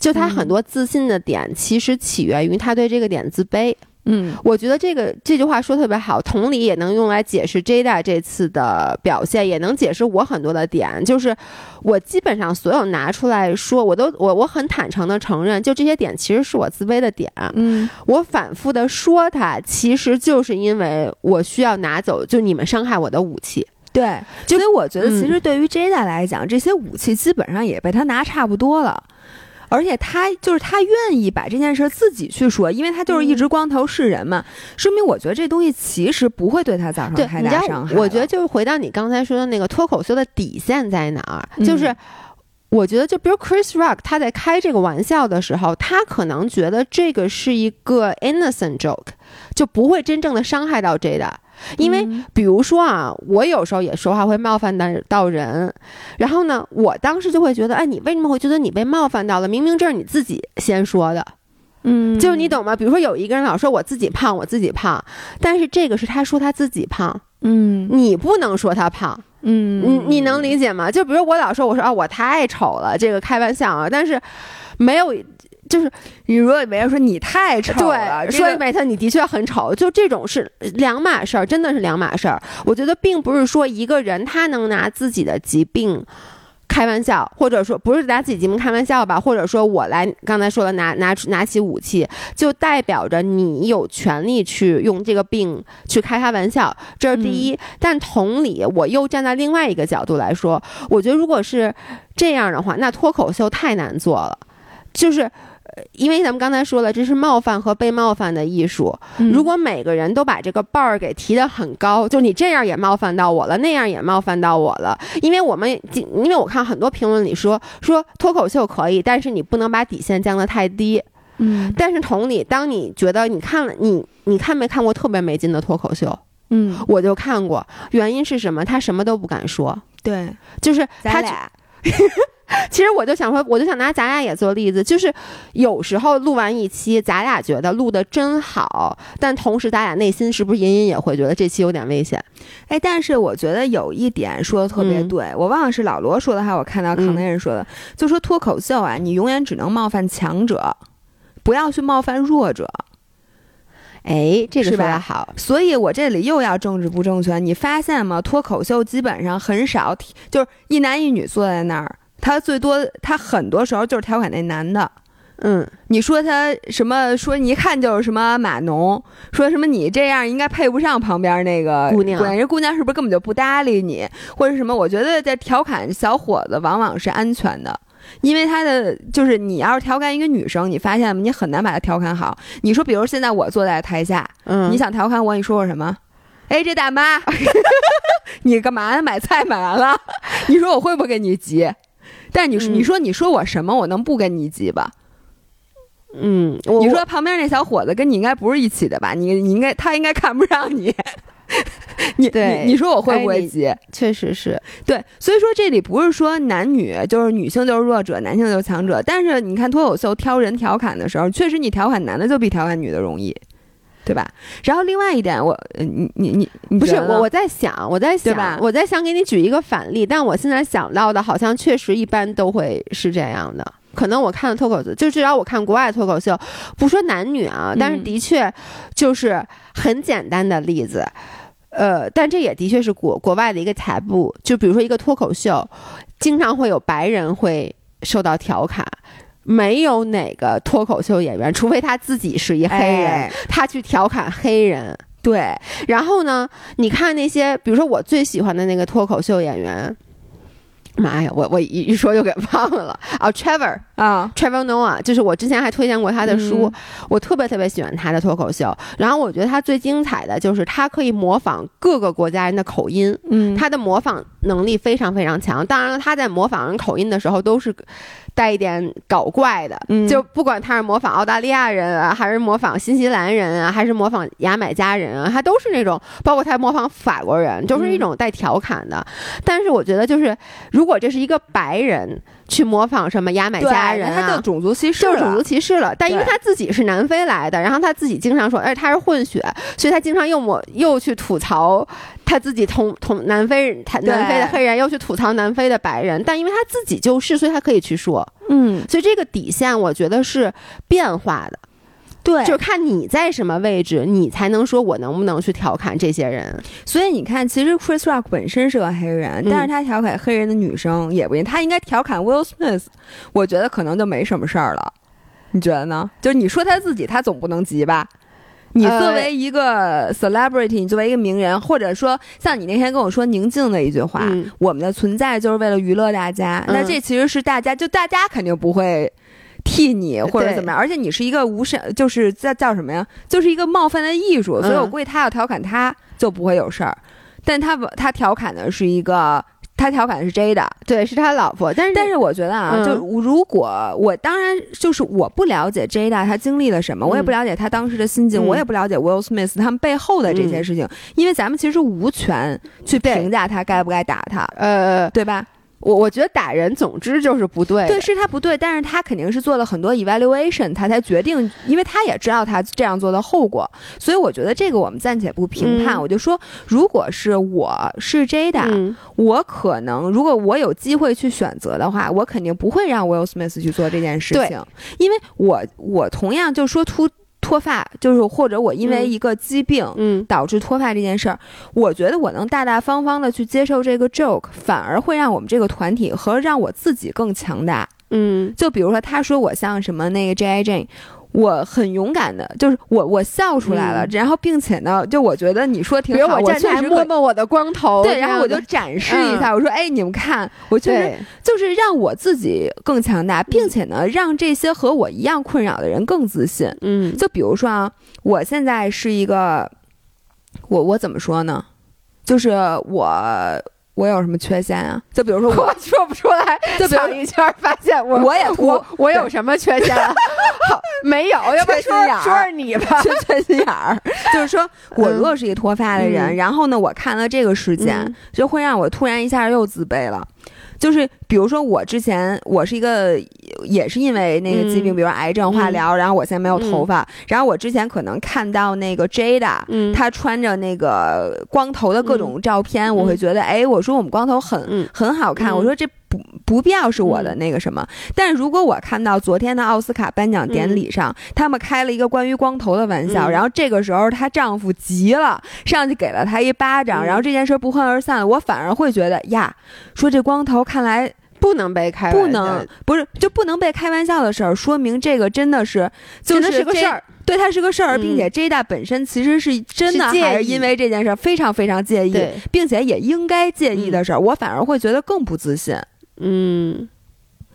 就他很多自信的点，其实起源于他对这个点自卑。嗯，我觉得这个这句话说特别好，同理也能用来解释 Jada 这次的表现，也能解释我很多的点。就是我基本上所有拿出来说，我都我我很坦诚的承认，就这些点其实是我自卑的点。嗯，我反复的说它，其实就是因为我需要拿走就你们伤害我的武器。对，所以我觉得其实对于 Jada 来讲，这些武器基本上也被他拿差不多了。而且他就是他愿意把这件事自己去说，因为他就是一直光头是人嘛，说明我觉得这东西其实不会对他造成太大伤害。我觉得就是回到你刚才说的那个脱口秀的底线在哪儿，就是我觉得就比如 Chris Rock 他在开这个玩笑的时候，他可能觉得这个是一个 innocent joke，就不会真正的伤害到 Jada。因为，比如说啊，我有时候也说话会冒犯到到人，然后呢，我当时就会觉得，哎，你为什么会觉得你被冒犯到了？明明这是你自己先说的，嗯，就是你懂吗？比如说有一个人老说我自己胖，我自己胖，但是这个是他说他自己胖，嗯，你不能说他胖，嗯，你你能理解吗？就比如我老说我说啊我太丑了，这个开玩笑啊，但是没有。就是你如果别人说你太丑了，说每次你的确很丑，就这种是两码事儿，真的是两码事儿。我觉得并不是说一个人他能拿自己的疾病开玩笑，或者说不是拿自己疾病开玩笑吧，或者说我来刚才说的拿拿出拿起武器，就代表着你有权利去用这个病去开他玩笑，这是第一。但同理，我又站在另外一个角度来说，我觉得如果是这样的话，那脱口秀太难做了，就是。因为咱们刚才说了，这是冒犯和被冒犯的艺术。如果每个人都把这个 bar 给提得很高，就你这样也冒犯到我了，那样也冒犯到我了。因为我们，因为我看很多评论里说说脱口秀可以，但是你不能把底线降得太低。嗯。但是同理，当你觉得你看了你你看没看过特别没劲的脱口秀？嗯，我就看过。原因是什么？他什么都不敢说。对，就是他俩。其实我就想说，我就想拿咱俩也做例子，就是有时候录完一期，咱俩觉得录的真好，但同时咱俩内心是不是隐隐也会觉得这期有点危险？哎，但是我觉得有一点说的特别对，我忘了是老罗说的还是我看到康内人说的，就说脱口秀啊，你永远只能冒犯强者，不要去冒犯弱者。哎，这个说的好，所以我这里又要政治不正确，你发现吗？脱口秀基本上很少，就是一男一女坐在那儿。他最多，他很多时候就是调侃那男的，嗯，你说他什么？说你一看就是什么码农，说什么你这样应该配不上旁边那个姑娘，人姑娘是不是根本就不搭理你，或者什么？我觉得在调侃小伙子往往是安全的，因为他的就是你要是调侃一个女生，你发现吗？你很难把她调侃好。你说，比如现在我坐在台下，嗯，你想调侃我，你说我什么？哎，这大妈，你干嘛呢？买菜买完了？你说我会不会跟你急？但你你说你说我什么？我能不跟你急吧？嗯，你说旁边那小伙子跟你应该不是一起的吧？你你应该他应该看不上你。你对你说我会不会急？确实是对，所以说这里不是说男女就是女性就是弱者，男性就是强者。但是你看脱口秀挑人调侃的时候，确实你调侃男的就比调侃女的容易。对吧？然后另外一点，我你你你不是我我在想我在想我在想给你举一个反例，但我现在想到的好像确实一般都会是这样的。可能我看的脱口秀，就至少我看国外脱口秀，不说男女啊，但是的确就是很简单的例子。呃，但这也的确是国国外的一个台步。就比如说一个脱口秀，经常会有白人会受到调侃。没有哪个脱口秀演员，除非他自己是一黑人，他去调侃黑人。对，然后呢，你看那些，比如说我最喜欢的那个脱口秀演员。妈呀，我我一一说就给忘了啊！Trevor 啊，Trevor Noah，就是我之前还推荐过他的书，我特别特别喜欢他的脱口秀。然后我觉得他最精彩的就是他可以模仿各个国家人的口音，嗯，他的模仿能力非常非常强。当然了，他在模仿人口音的时候都是带一点搞怪的，就不管他是模仿澳大利亚人啊，还是模仿新西兰人啊，还是模仿牙买加人啊，他都是那种，包括他模仿法国人，就是一种带调侃的。但是我觉得就是如如果这是一个白人去模仿什么牙买加人啊，他就种族歧视，就是种族歧视了。但因为他自己是南非来的，然后他自己经常说，哎，他是混血，所以他经常又抹又去吐槽他自己同同南非人，他南非的黑人又去吐槽南非的白人。但因为他自己就是，所以他可以去说，嗯，所以这个底线我觉得是变化的。对，就是看你在什么位置，你才能说我能不能去调侃这些人。所以你看，其实 Chris Rock 本身是个黑人，但是他调侃黑人的女生也不行，他应该调侃 Will Smith，我觉得可能就没什么事儿了。你觉得呢？就是你说他自己，他总不能急吧？你作为一个 celebrity，你作为一个名人，或者说像你那天跟我说宁静的一句话，我们的存在就是为了娱乐大家。那这其实是大家，就大家肯定不会替你或者怎么样。而且你是一个无声，就是叫叫什么呀？就是一个冒犯的艺术。所以我估计他要调侃他就不会有事儿，但他他调侃的是一个。他调侃的是 Jada，对，是他老婆。但是，但是我觉得啊，就如果我当然就是我不了解 Jada 他经历了什么，我也不了解他当时的心境，我也不了解 Will Smith 他们背后的这些事情，因为咱们其实无权去评价他该不该打他，呃，对吧？我我觉得打人，总之就是不对。对，是他不对，但是他肯定是做了很多 evaluation，他才决定，因为他也知道他这样做的后果，所以我觉得这个我们暂且不评判。我就说，如果是我是 Jada，我可能如果我有机会去选择的话，我肯定不会让 Will Smith 去做这件事情，因为我我同样就说出。脱发就是或者我因为一个疾病，嗯，导致脱发这件事儿，我觉得我能大大方方的去接受这个 joke，反而会让我们这个团体和让我自己更强大，嗯，就比如说他说我像什么那个 J I J。我很勇敢的，就是我我笑出来了，然后并且呢，就我觉得你说挺好，我站起来摸摸我的光头，对，然后我就展示一下，我说哎，你们看，我确实就是让我自己更强大，并且呢，让这些和我一样困扰的人更自信。嗯，就比如说啊，我现在是一个，我我怎么说呢？就是我。我有什么缺陷啊？就比如说，我说不出来。就比如一圈发现我，我也我我有什么缺陷？好，没有，要不说说你吧，缺缺心眼儿。就是说我如果是一个脱发的人，然后呢，我看了这个事件，就会让我突然一下又自卑了。就是比如说，我之前我是一个，也是因为那个疾病，比如癌症、化疗，然后我现在没有头发。然后我之前可能看到那个 Jada，她穿着那个光头的各种照片，我会觉得，哎，我说我们光头很很好看。我说这。不不必要是我的那个什么，但如果我看到昨天的奥斯卡颁奖典礼上，他们开了一个关于光头的玩笑，然后这个时候她丈夫急了，上去给了她一巴掌，然后这件事不欢而散了，我反而会觉得呀，说这光头看来不能被开，不能不是就不能被开玩笑的事儿，说明这个真的是真的是个事儿，对它是个事儿，并且 J 大本身其实是真的还是因为这件事非常非常介意，并且也应该介意的事儿，我反而会觉得更不自信。嗯，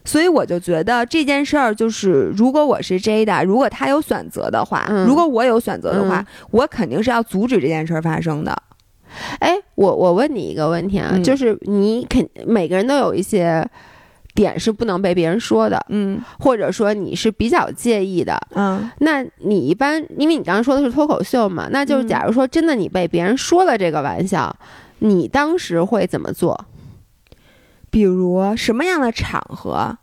所以我就觉得这件事儿就是，如果我是 Jada，如果他有选择的话，如果我有选择的话，我肯定是要阻止这件事儿发生的。哎，我我问你一个问题啊，就是你肯每个人都有一些点是不能被别人说的，嗯，或者说你是比较介意的，嗯，那你一般因为你刚刚说的是脱口秀嘛，那就是假如说真的你被别人说了这个玩笑，你当时会怎么做？比如什么样的场合，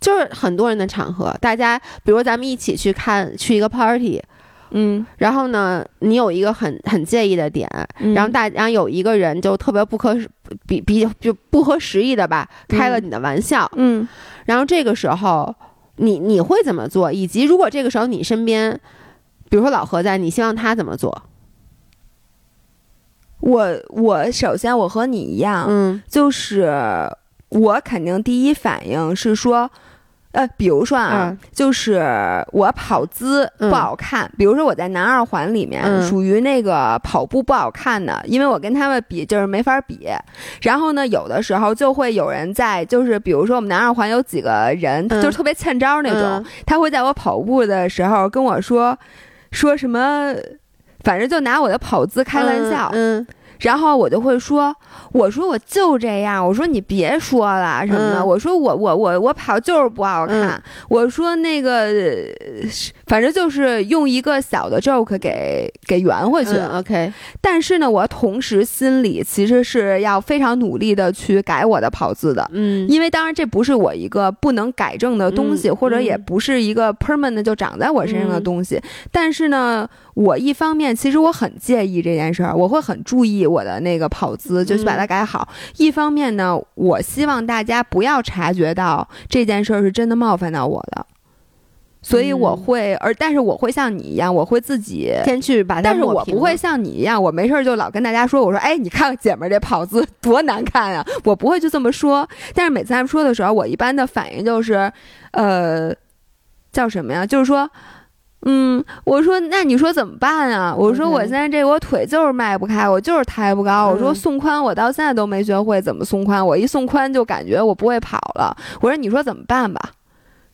就是很多人的场合，大家比如咱们一起去看去一个 party，嗯，然后呢，你有一个很很介意的点，然后大然后有一个人就特别不可比比就不合时宜的吧，开了你的玩笑，嗯，然后这个时候你你会怎么做？以及如果这个时候你身边，比如说老何在，你希望他怎么做？我我首先我和你一样，嗯，就是。我肯定第一反应是说，呃，比如说啊，就是我跑姿不好看，比如说我在南二环里面属于那个跑步不好看的，因为我跟他们比就是没法比。然后呢，有的时候就会有人在，就是比如说我们南二环有几个人，就是特别欠招那种，他会在我跑步的时候跟我说，说什么，反正就拿我的跑姿开玩笑，嗯。然后我就会说，我说我就这样，我说你别说了什么的，我说我我我我跑就是不好看，我说那个，反正就是用一个小的 joke 给给圆回去，OK。但是呢，我同时心里其实是要非常努力的去改我的跑字的，嗯，因为当然这不是我一个不能改正的东西，或者也不是一个 permanent 就长在我身上的东西，但是呢。我一方面其实我很介意这件事儿，我会很注意我的那个跑姿，就去把它改好。一方面呢，我希望大家不要察觉到这件事儿是真的冒犯到我的，所以我会，而但是我会像你一样，我会自己先去把它。但是我不会像你一样，我没事儿就老跟大家说，我说，哎，你看姐们儿这跑姿多难看啊！我不会就这么说。但是每次他们说的时候，我一般的反应就是，呃，叫什么呀？就是说。嗯，我说那你说怎么办啊？我说我现在这我腿就是迈不开，我就是抬不高。我说送髋我到现在都没学会怎么送髋，我一送髋就感觉我不会跑了。我说你说怎么办吧？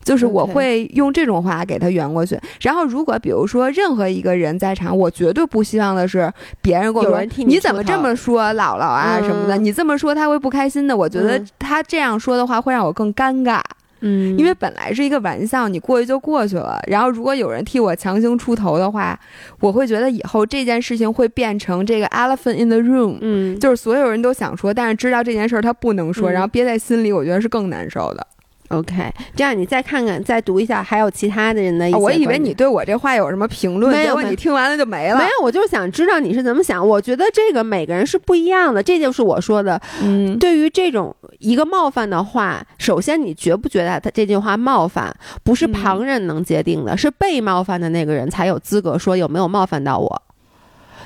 就是我会用这种话给他圆过去。然后如果比如说任何一个人在场，我绝对不希望的是别人跟我说你怎么这么说姥姥啊什么的，你这么说他会不开心的。我觉得他这样说的话会让我更尴尬。嗯，因为本来是一个玩笑，你过去就过去了。然后如果有人替我强行出头的话，我会觉得以后这件事情会变成这个 elephant in the room，嗯，就是所有人都想说，但是知道这件事儿他不能说，然后憋在心里，我觉得是更难受的。OK，这样你再看看，再读一下，还有其他的人的。我以为你对我这话有什么评论，结果你听完了就没了。没有，我就是想知道你是怎么想。我觉得这个每个人是不一样的，这就是我说的。嗯，对于这种一个冒犯的话，首先你觉不觉得他这句话冒犯，不是旁人能界定的，是被冒犯的那个人才有资格说有没有冒犯到我。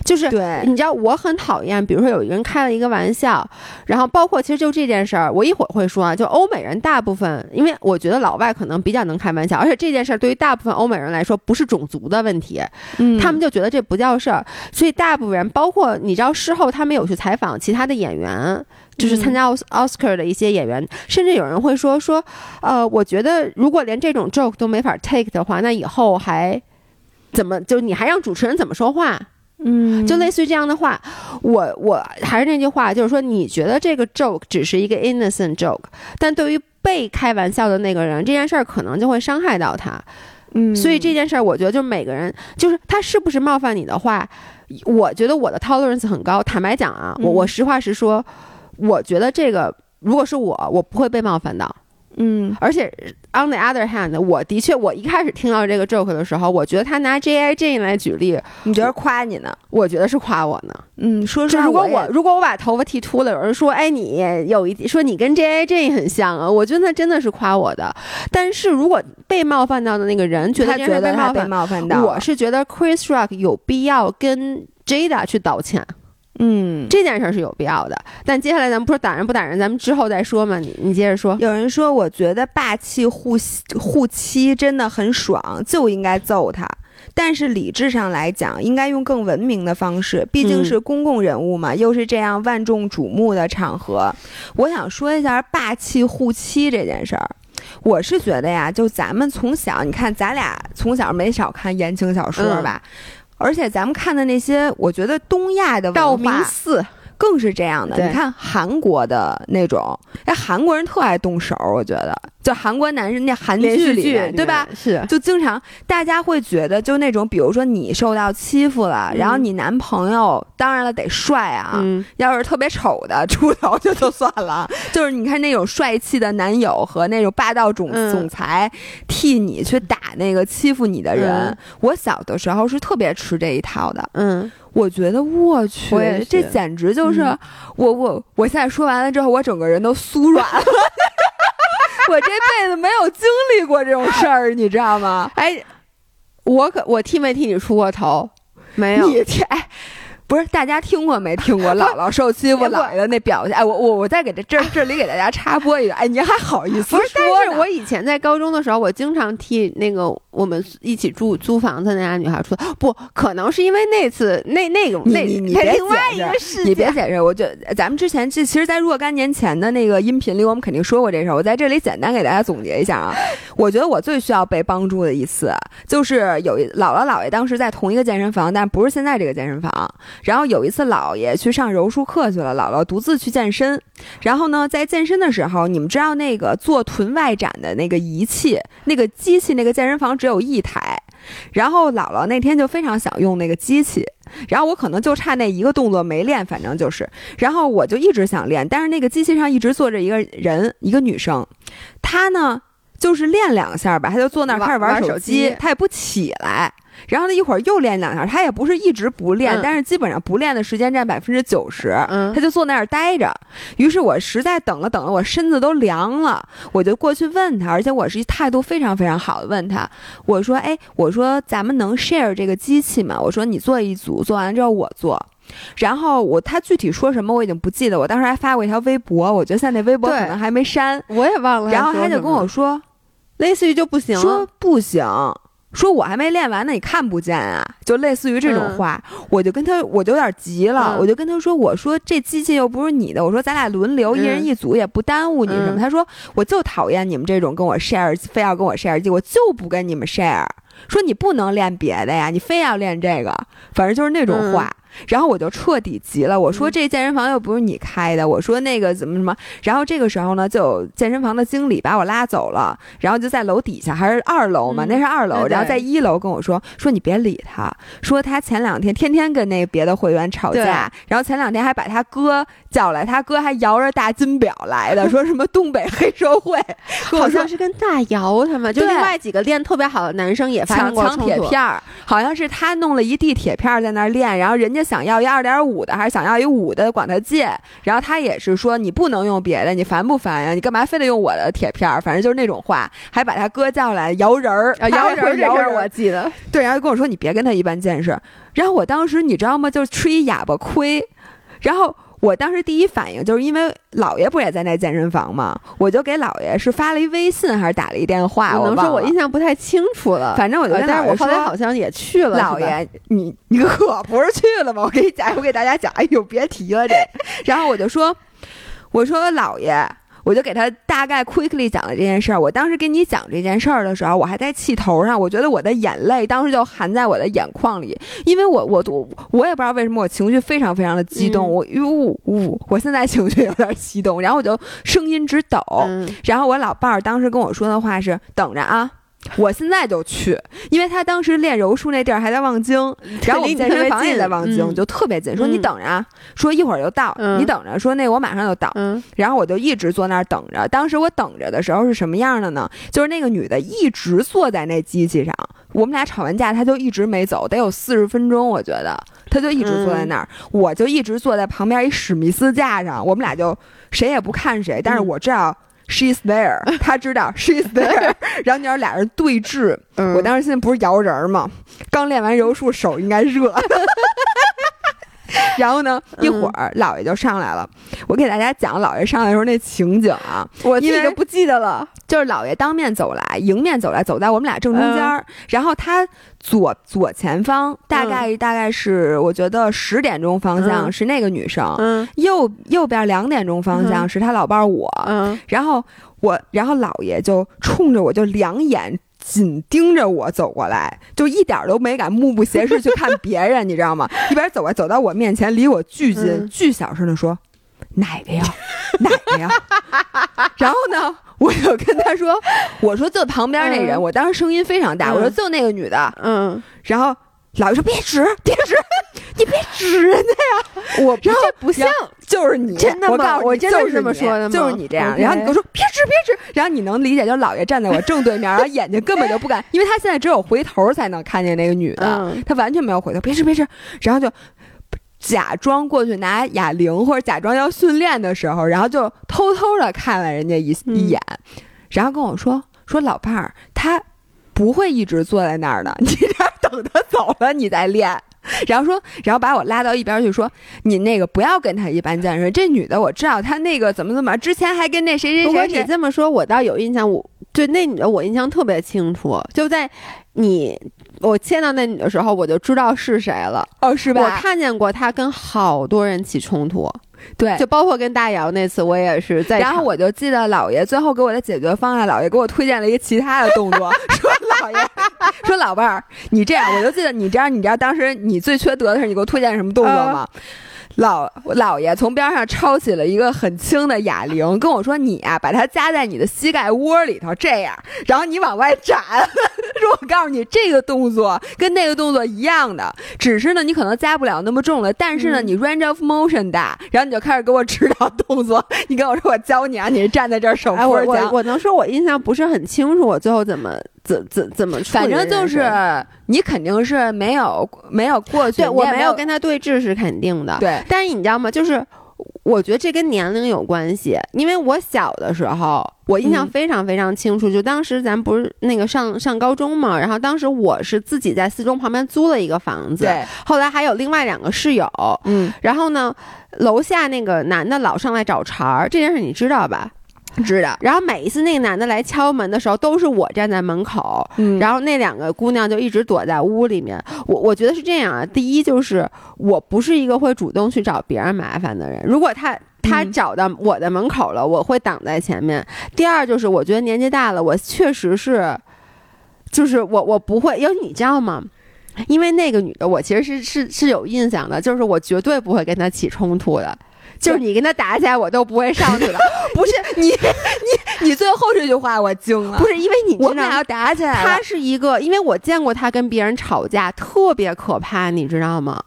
就是对，你知道我很讨厌，比如说有一个人开了一个玩笑，然后包括其实就这件事儿，我一会儿会说啊，就欧美人大部分，因为我觉得老外可能比较能开玩笑，而且这件事儿对于大部分欧美人来说不是种族的问题，嗯，他们就觉得这不叫事儿，所以大部分人，包括你知道事后他们有去采访其他的演员，就是参加奥奥斯卡的一些演员，甚至有人会说说，呃，我觉得如果连这种 joke 都没法 take 的话，那以后还怎么就你还让主持人怎么说话？嗯，就类似于这样的话，我我还是那句话，就是说，你觉得这个 joke 只是一个 innocent joke，但对于被开玩笑的那个人，这件事儿可能就会伤害到他。嗯，所以这件事儿，我觉得就是每个人，就是他是不是冒犯你的话，我觉得我的 tolerance 很高。坦白讲啊，我我实话实说，我觉得这个如果是我，我不会被冒犯到。嗯，而且 on the other hand，我的确，我一开始听到这个 joke 的时候，我觉得他拿 J I J 来举例，你觉得夸你呢？我觉得是夸我呢。嗯，说实话，如果我如果我把头发剃秃了，有人说，哎，你有一说你跟 J I J 很像啊，我觉得那真的是夸我的。但是如果被冒犯到的那个人觉得觉得他被冒犯到，我是觉得 Chris Rock 有必要跟 Jada 去道歉。嗯，这件事是有必要的，但接下来咱们不是打人不打人，咱们之后再说嘛。你你接着说。有人说，我觉得霸气护护妻真的很爽，就应该揍他。但是理智上来讲，应该用更文明的方式，毕竟是公共人物嘛，又是这样万众瞩目的场合。我想说一下霸气护妻这件事儿，我是觉得呀，就咱们从小，你看咱俩从小没少看言情小说吧。而且咱们看的那些，我觉得东亚的道明寺更是这样的。你看韩国的那种，哎，韩国人特爱动手，我觉得。就韩国男人那韩剧里面，对吧？是，就经常大家会觉得，就那种，比如说你受到欺负了，然后你男朋友，当然了得帅啊，要是特别丑的出头就就算了。就是你看那种帅气的男友和那种霸道总总裁替你去打那个欺负你的人，我小的时候是特别吃这一套的。嗯，我觉得我去，这简直就是我我我现在说完了之后，我整个人都酥软了。我这辈子没有经历过这种事儿，你知道吗？哎，我可我替没替你出过头？没有。你替哎。不是，大家听过没听过姥姥受欺负 姥爷的那表现？哎，我我我再给这这 这里给大家插播一个，哎，您还好意思说？但是我以前在高中的时候，我经常替那个我们一起住租房子那俩女孩出。不可能是因为那次那那种那你别另外一个事你别解释。我觉得咱们之前这其实，在若干年前的那个音频里，我们肯定说过这事儿。我在这里简单给大家总结一下啊。我觉得我最需要被帮助的一次，就是有一姥姥姥爷当时在同一个健身房，但不是现在这个健身房。然后有一次，姥爷去上柔术课去了，姥姥独自去健身。然后呢，在健身的时候，你们知道那个做臀外展的那个仪器、那个机器，那个健身房只有一台。然后姥姥那天就非常想用那个机器，然后我可能就差那一个动作没练，反正就是。然后我就一直想练，但是那个机器上一直坐着一个人，一个女生，她呢就是练两下吧，她就坐那儿开始玩手机，她也不起来。然后他，一会儿又练两下，他也不是一直不练，但是基本上不练的时间占百分之九十。嗯，他就坐那儿待着。于是我实在等了等了，我身子都凉了，我就过去问他，而且我是一态度非常非常好的问他，我说：“哎，我说咱们能 share 这个机器吗？我说你做一组，做完之后我做。然后我他具体说什么我已经不记得，我当时还发过一条微博，我觉得现在那微博可能还没删，我也忘了。然后他就跟我说，类似于就不行，说不行。说我还没练完呢，你看不见啊？就类似于这种话，我就跟他，我就有点急了，我就跟他说，我说这机器又不是你的，我说咱俩轮流，一人一组也不耽误你什么。他说我就讨厌你们这种跟我 share，非要跟我 share 机，我就不跟你们 share。说你不能练别的呀，你非要练这个，反正就是那种话。然后我就彻底急了，我说这健身房又不是你开的，我说那个怎么什么。然后这个时候呢，就有健身房的经理把我拉走了，然后就在楼底下，还是二楼嘛，那是二楼。然后在一楼跟我说说你别理他，说他前两天天天跟那别的会员吵架，然后前两天还把他哥叫来，他哥还摇着大金表来的，说什么东北黑社会，好像是跟大姚他们，就另外几个练特别好的男生也抢抢铁片儿，好像是他弄了一地铁片在那儿练，然后人家。想要一二点五的，还是想要一五的，管他借。然后他也是说，你不能用别的，你烦不烦呀？你干嘛非得用我的铁片儿？反正就是那种话，还把他哥叫来摇人儿，摇人儿，摇人儿，我记得。对，然后跟我说，你别跟他一般见识。然后我当时你知道吗？就吃一哑巴亏。然后。我当时第一反应就是因为姥爷不也在那健身房吗？我就给姥爷是发了一微信还是打了一电话？我能说我印象不太清楚了。反正我就跟姥爷说，后来好像也去了。姥爷，你你可不是去了吗？我给你讲，我给大家讲。哎呦，别提了这。然后我就说，我说姥爷。我就给他大概 quickly 讲了这件事儿。我当时跟你讲这件事儿的时候，我还在气头上。我觉得我的眼泪当时就含在我的眼眶里，因为我我我我也不知道为什么我情绪非常非常的激动。我呜呜，我现在情绪有点激动，然后我就声音直抖。然后我老伴儿当时跟我说的话是：“等着啊。” 我现在就去，因为他当时练柔术那地儿还在望京，然后我们健身房也在望京，就特别近。说你等着，说一会儿就到，你等着。说那我马上就到。然后我就一直坐那儿等着。当时我等着的时候是什么样的呢？就是那个女的一直坐在那机器上，我们俩吵完架，她就一直没走，得有四十分钟，我觉得她就一直坐在那儿，我就一直坐在旁边一史密斯架上，我们俩就谁也不看谁，但是我知道。She's there，他知道 She's there，然后你要俩人对峙，我当时现在不是摇人吗？刚练完柔术，手应该热。然后呢，一会儿姥爷就上来了。我给大家讲姥爷上来的时候那情景啊，我自己都不记得了。就是姥爷当面走来，迎面走来，走在我们俩正中间儿。然后他左左前方大概大概是我觉得十点钟方向是那个女生，右右边两点钟方向是他老伴儿我。然后我，然后姥爷就冲着我就两眼。紧盯着我走过来，就一点都没敢目不斜视去看别人，你知道吗？一边走啊，走到我面前，离我巨近，巨小声的说：“哪个呀？哪个呀？”然后呢，我就跟他说：“我说就旁边那人。”我当时声音非常大，我说就那个女的。嗯，然后。老爷说：“别指，别指，你别指人家呀！”我这不像，就是你真的吗？我真的是这么说的吗？就是你这样。然后你跟我说：“别指，别指。”然后你能理解，就是老爷站在我正对面，然后眼睛根本就不敢，因为他现在只有回头才能看见那个女的，他完全没有回头。别指，别指。然后就假装过去拿哑铃，或者假装要训练的时候，然后就偷偷的看了人家一一眼，然后跟我说：“说老伴儿，他不会一直坐在那儿的。”你这。等他走了，你再练。然后说，然后把我拉到一边去，说：“你那个不要跟他一般见识。这女的我知道，她那个怎么怎么，之前还跟那谁谁谁。”不过你这么说，我倒有印象。我对那女的，我印象特别清楚。就在你我见到那女的时候，我就知道是谁了。哦，是吧？我看见过她跟好多人起冲突。对，就包括跟大姚那次，我也是在。然后我就记得姥爷最后给我的解决方案，姥爷给我推荐了一个其他的动作，说姥爷说老伴儿，你这样，我就记得你这样，你知道当时你最缺德的是你给我推荐什么动作吗？老老爷从边上抄起了一个很轻的哑铃，跟我说：“你啊，把它夹在你的膝盖窝里头，这样，然后你往外展。说我告诉你，这个动作跟那个动作一样的，只是呢，你可能夹不了那么重了，但是呢，你 range of motion 大。然后你就开始给我指导动作，你跟我说我教你啊，你是站在这儿手扶着我我能说我印象不是很清楚，我最后怎么。怎怎怎么？反正就是你肯定是没有没有过去，对我没有跟他对峙是肯定的。对，但是你知道吗？就是我觉得这跟年龄有关系，因为我小的时候，我印象非常非常清楚，就当时咱不是那个上上高中嘛，然后当时我是自己在四中旁边租了一个房子，对，后来还有另外两个室友，嗯，然后呢，楼下那个男的老上来找茬儿，这件事你知道吧？知道。然后每一次那个男的来敲门的时候，都是我站在门口，嗯然后那两个姑娘就一直躲在屋里面。我我觉得是这样啊，第一就是我不是一个会主动去找别人麻烦的人，如果他。他嗯找到我的门口了，我会挡在前面。第二就是，我觉得年纪大了，我确实是，就是我我不会，因为你知道吗？因为那个女的，我其实是是是有印象的，就是我绝对不会跟她起冲突的，就是你跟他打起来，我都不会上去的。不是你你你最后这句话我惊了，不是因为你我们俩要打起来了。他是一个，因为我见过他跟别人吵架，特别可怕，你知道吗？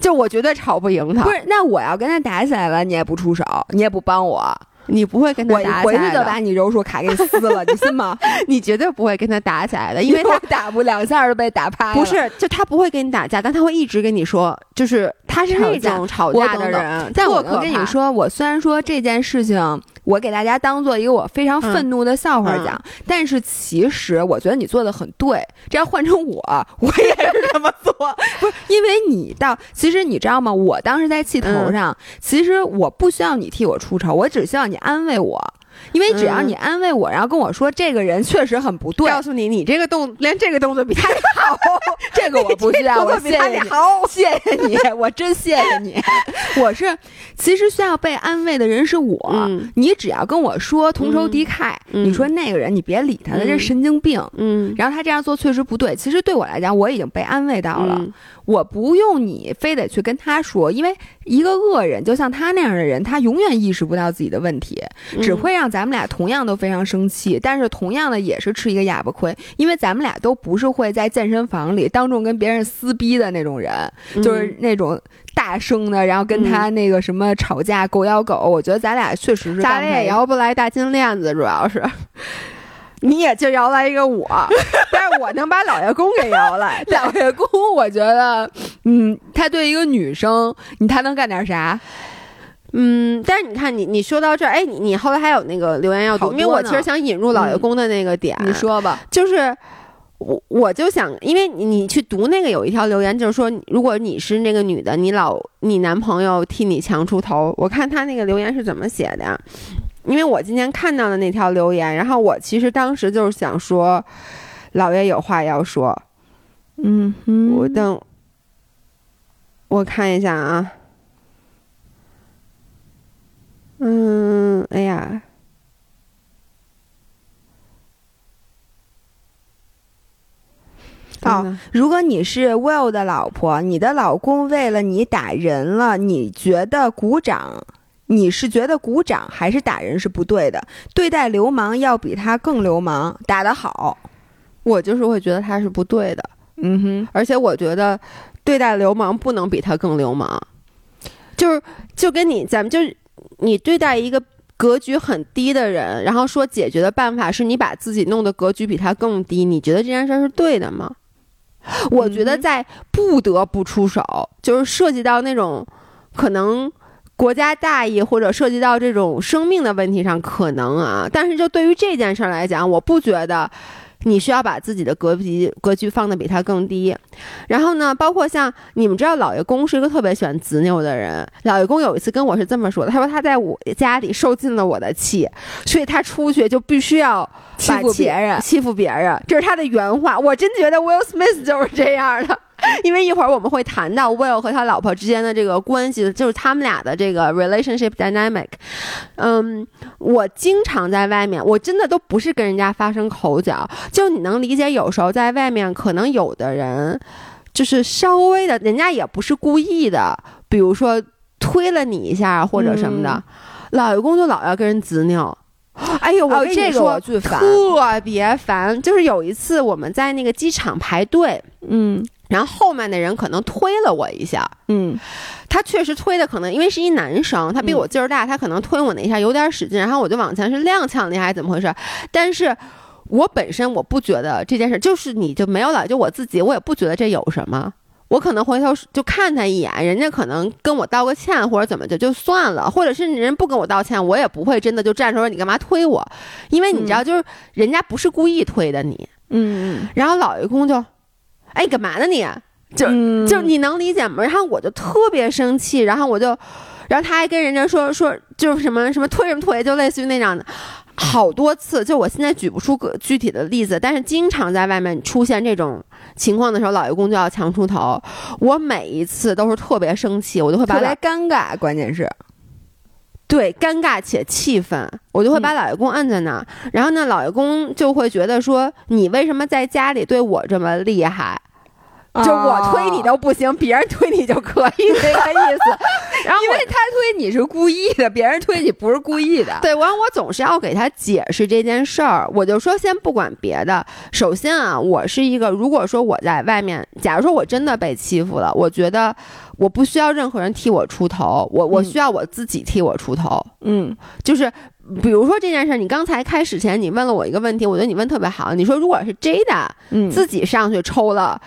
就我绝对吵不赢他，不是，那我要跟他打起来了，你也不出手，你也不帮我，你不会跟他打起来的，回去就把你柔术卡给撕了，你信吗？你绝对不会跟他打起来的，因为他 打不两下就被打趴了。不是，就他不会跟你打架，但他会一直跟你说，就是他是那种吵架的人，但我特可跟你说，我虽然说这件事情，我给大家当做一个我非常愤怒的笑话讲，但是其实我觉得你做的很对。这要换成我，我也是这么做。不是因为你到，其实你知道吗？我当时在气头上，其实我不需要你替我出丑，我只需要你安慰我。因为只要你安慰我，然后跟我说这个人确实很不对，告诉你，你这个动连这个动作比他好，这个我不需要，我谢谢你，好，谢谢你，我真谢谢你。我是其实需要被安慰的人是我，嗯。你只要跟我说同仇敌忾，嗯。你说那个人你别理他，他这嗯。神经病。嗯，然后他这样做确实不对，其实对我来讲，我已经被安慰到了。嗯。我不用你非得去跟他说，因为一个恶人就像他那样的人，他永远意识不到自己的问题，只嗯会让咱们俩同样都非常生气，但是同样的也是吃一个哑巴亏，因为咱们俩都不是会在健身房里当众跟别人撕逼的那种人，嗯就是那种大声的，然后跟他那个什么吵架狗咬狗。我觉得咱俩确实是咱俩也。摇不来大金链子，主要是。你也就摇来一个我，但是我能把老爷公给摇来。老爷公，我觉得，嗯，他对一个女生，你他能干点啥？嗯，但是你看，你你说到这儿，哎，你你后来还有那个留言要读，因为我其实想引入老爷公的那个点，你说吧。就是我我就想，因为你你去读那个有一条留言，就是说，如果你是那个女的，你老你男朋友替你强出头，我看他那个留言是怎么写的呀？因为我今天看到的那条留言，然后我其实当时就是想说，老爷有话要说，嗯哼我等我看一下啊，嗯，哎呀。哦如果你是 Will 的老婆，你的老公为了你打人了，你觉得鼓掌？你是觉得鼓掌还是打人是不对的？对待流氓要比他更流氓，打得好。我就是会觉得他是不对的，嗯哼，而且我觉得对待流氓不能比他更流氓，就是就跟你咱们就是你对待一个格局很低的人，然后说解决的办法是你把自己弄得格局比他更低，你觉得这件事儿是对的吗？我觉得在不得不出手，就是涉及到那种可能国家大义或者涉及到这种生命的问题上，可能啊，但是就对于这件事儿来讲，我不觉得。你需要把自己的格局格局放的比他更低，然后呢，包括像你们知道，老爷公是一个特别喜欢执拗的人。老爷公有一次跟我是这么说的，他说他在我家里受尽了我的气，所以他出去就必须要欺负把别人欺负别人，这是他的原话。我真觉得 Will Smith 就是这样的，因为一会儿我们会谈到 Will 和他老婆之间的这个关系，就是他们俩的这个 relationship dynamic。嗯，我经常在外面，我真的都不是跟人家发生口角，就你能理解，有时候在外面可能有的人就是稍微的，人家也不是故意的，比如说推了你一下或者什么的，嗯老爷公就老要跟人执拗。哎呦，我哦跟你这个说，特别烦。就是有一次我们在那个机场排队，嗯然后后面的人可能推了我一下，嗯他确实推的可能因为是一男生，他比嗯我劲儿大，他可能推我那一下有点使劲，然后我就往前是踉跄了一下，还是怎么回事？但是我本身我不觉得这件事，就是你就没有了，就我自己，我也不觉得这有什么。我可能回头就看他一眼，人家可能跟我道个歉或者怎么就就算了，或者是人不跟我道歉，我也不会真的就站出来说你干嘛推我，因为你知道，就是人家不是故意推的你。嗯然后老爷公就，哎，干嘛呢你？就嗯就你能理解吗？然后我就特别生气，然后我就，然后他还跟人家说说就是什么什么推什么推，就类似于那样的。好多次，就我现在举不出个具体的例子，但是经常在外面出现这种情况的时候，老爷公就要强出头。我每一次都是特别生气，我就会把特别尴尬，关键是，对尴尬且气愤，我就会把老爷公摁在那儿。然后呢，老爷公就会觉得说，你为什么在家里对我这么厉害？就我推你都不行，别人推你就可以，这个意思。然后因为他推你是故意的，别人推你不是故意的。对，完我总是要给他解释这件事儿。我就说，先不管别的，首先啊，我是一个，如果说我在外面，假如说我真的被欺负了，我觉得我不需要任何人替我出头，我我需要我自己替我出头。嗯，就是比如说这件事儿，你刚才开始前你问了我一个问题，我觉得你问特别好。你说如果是 Jada，嗯，自己上去抽了。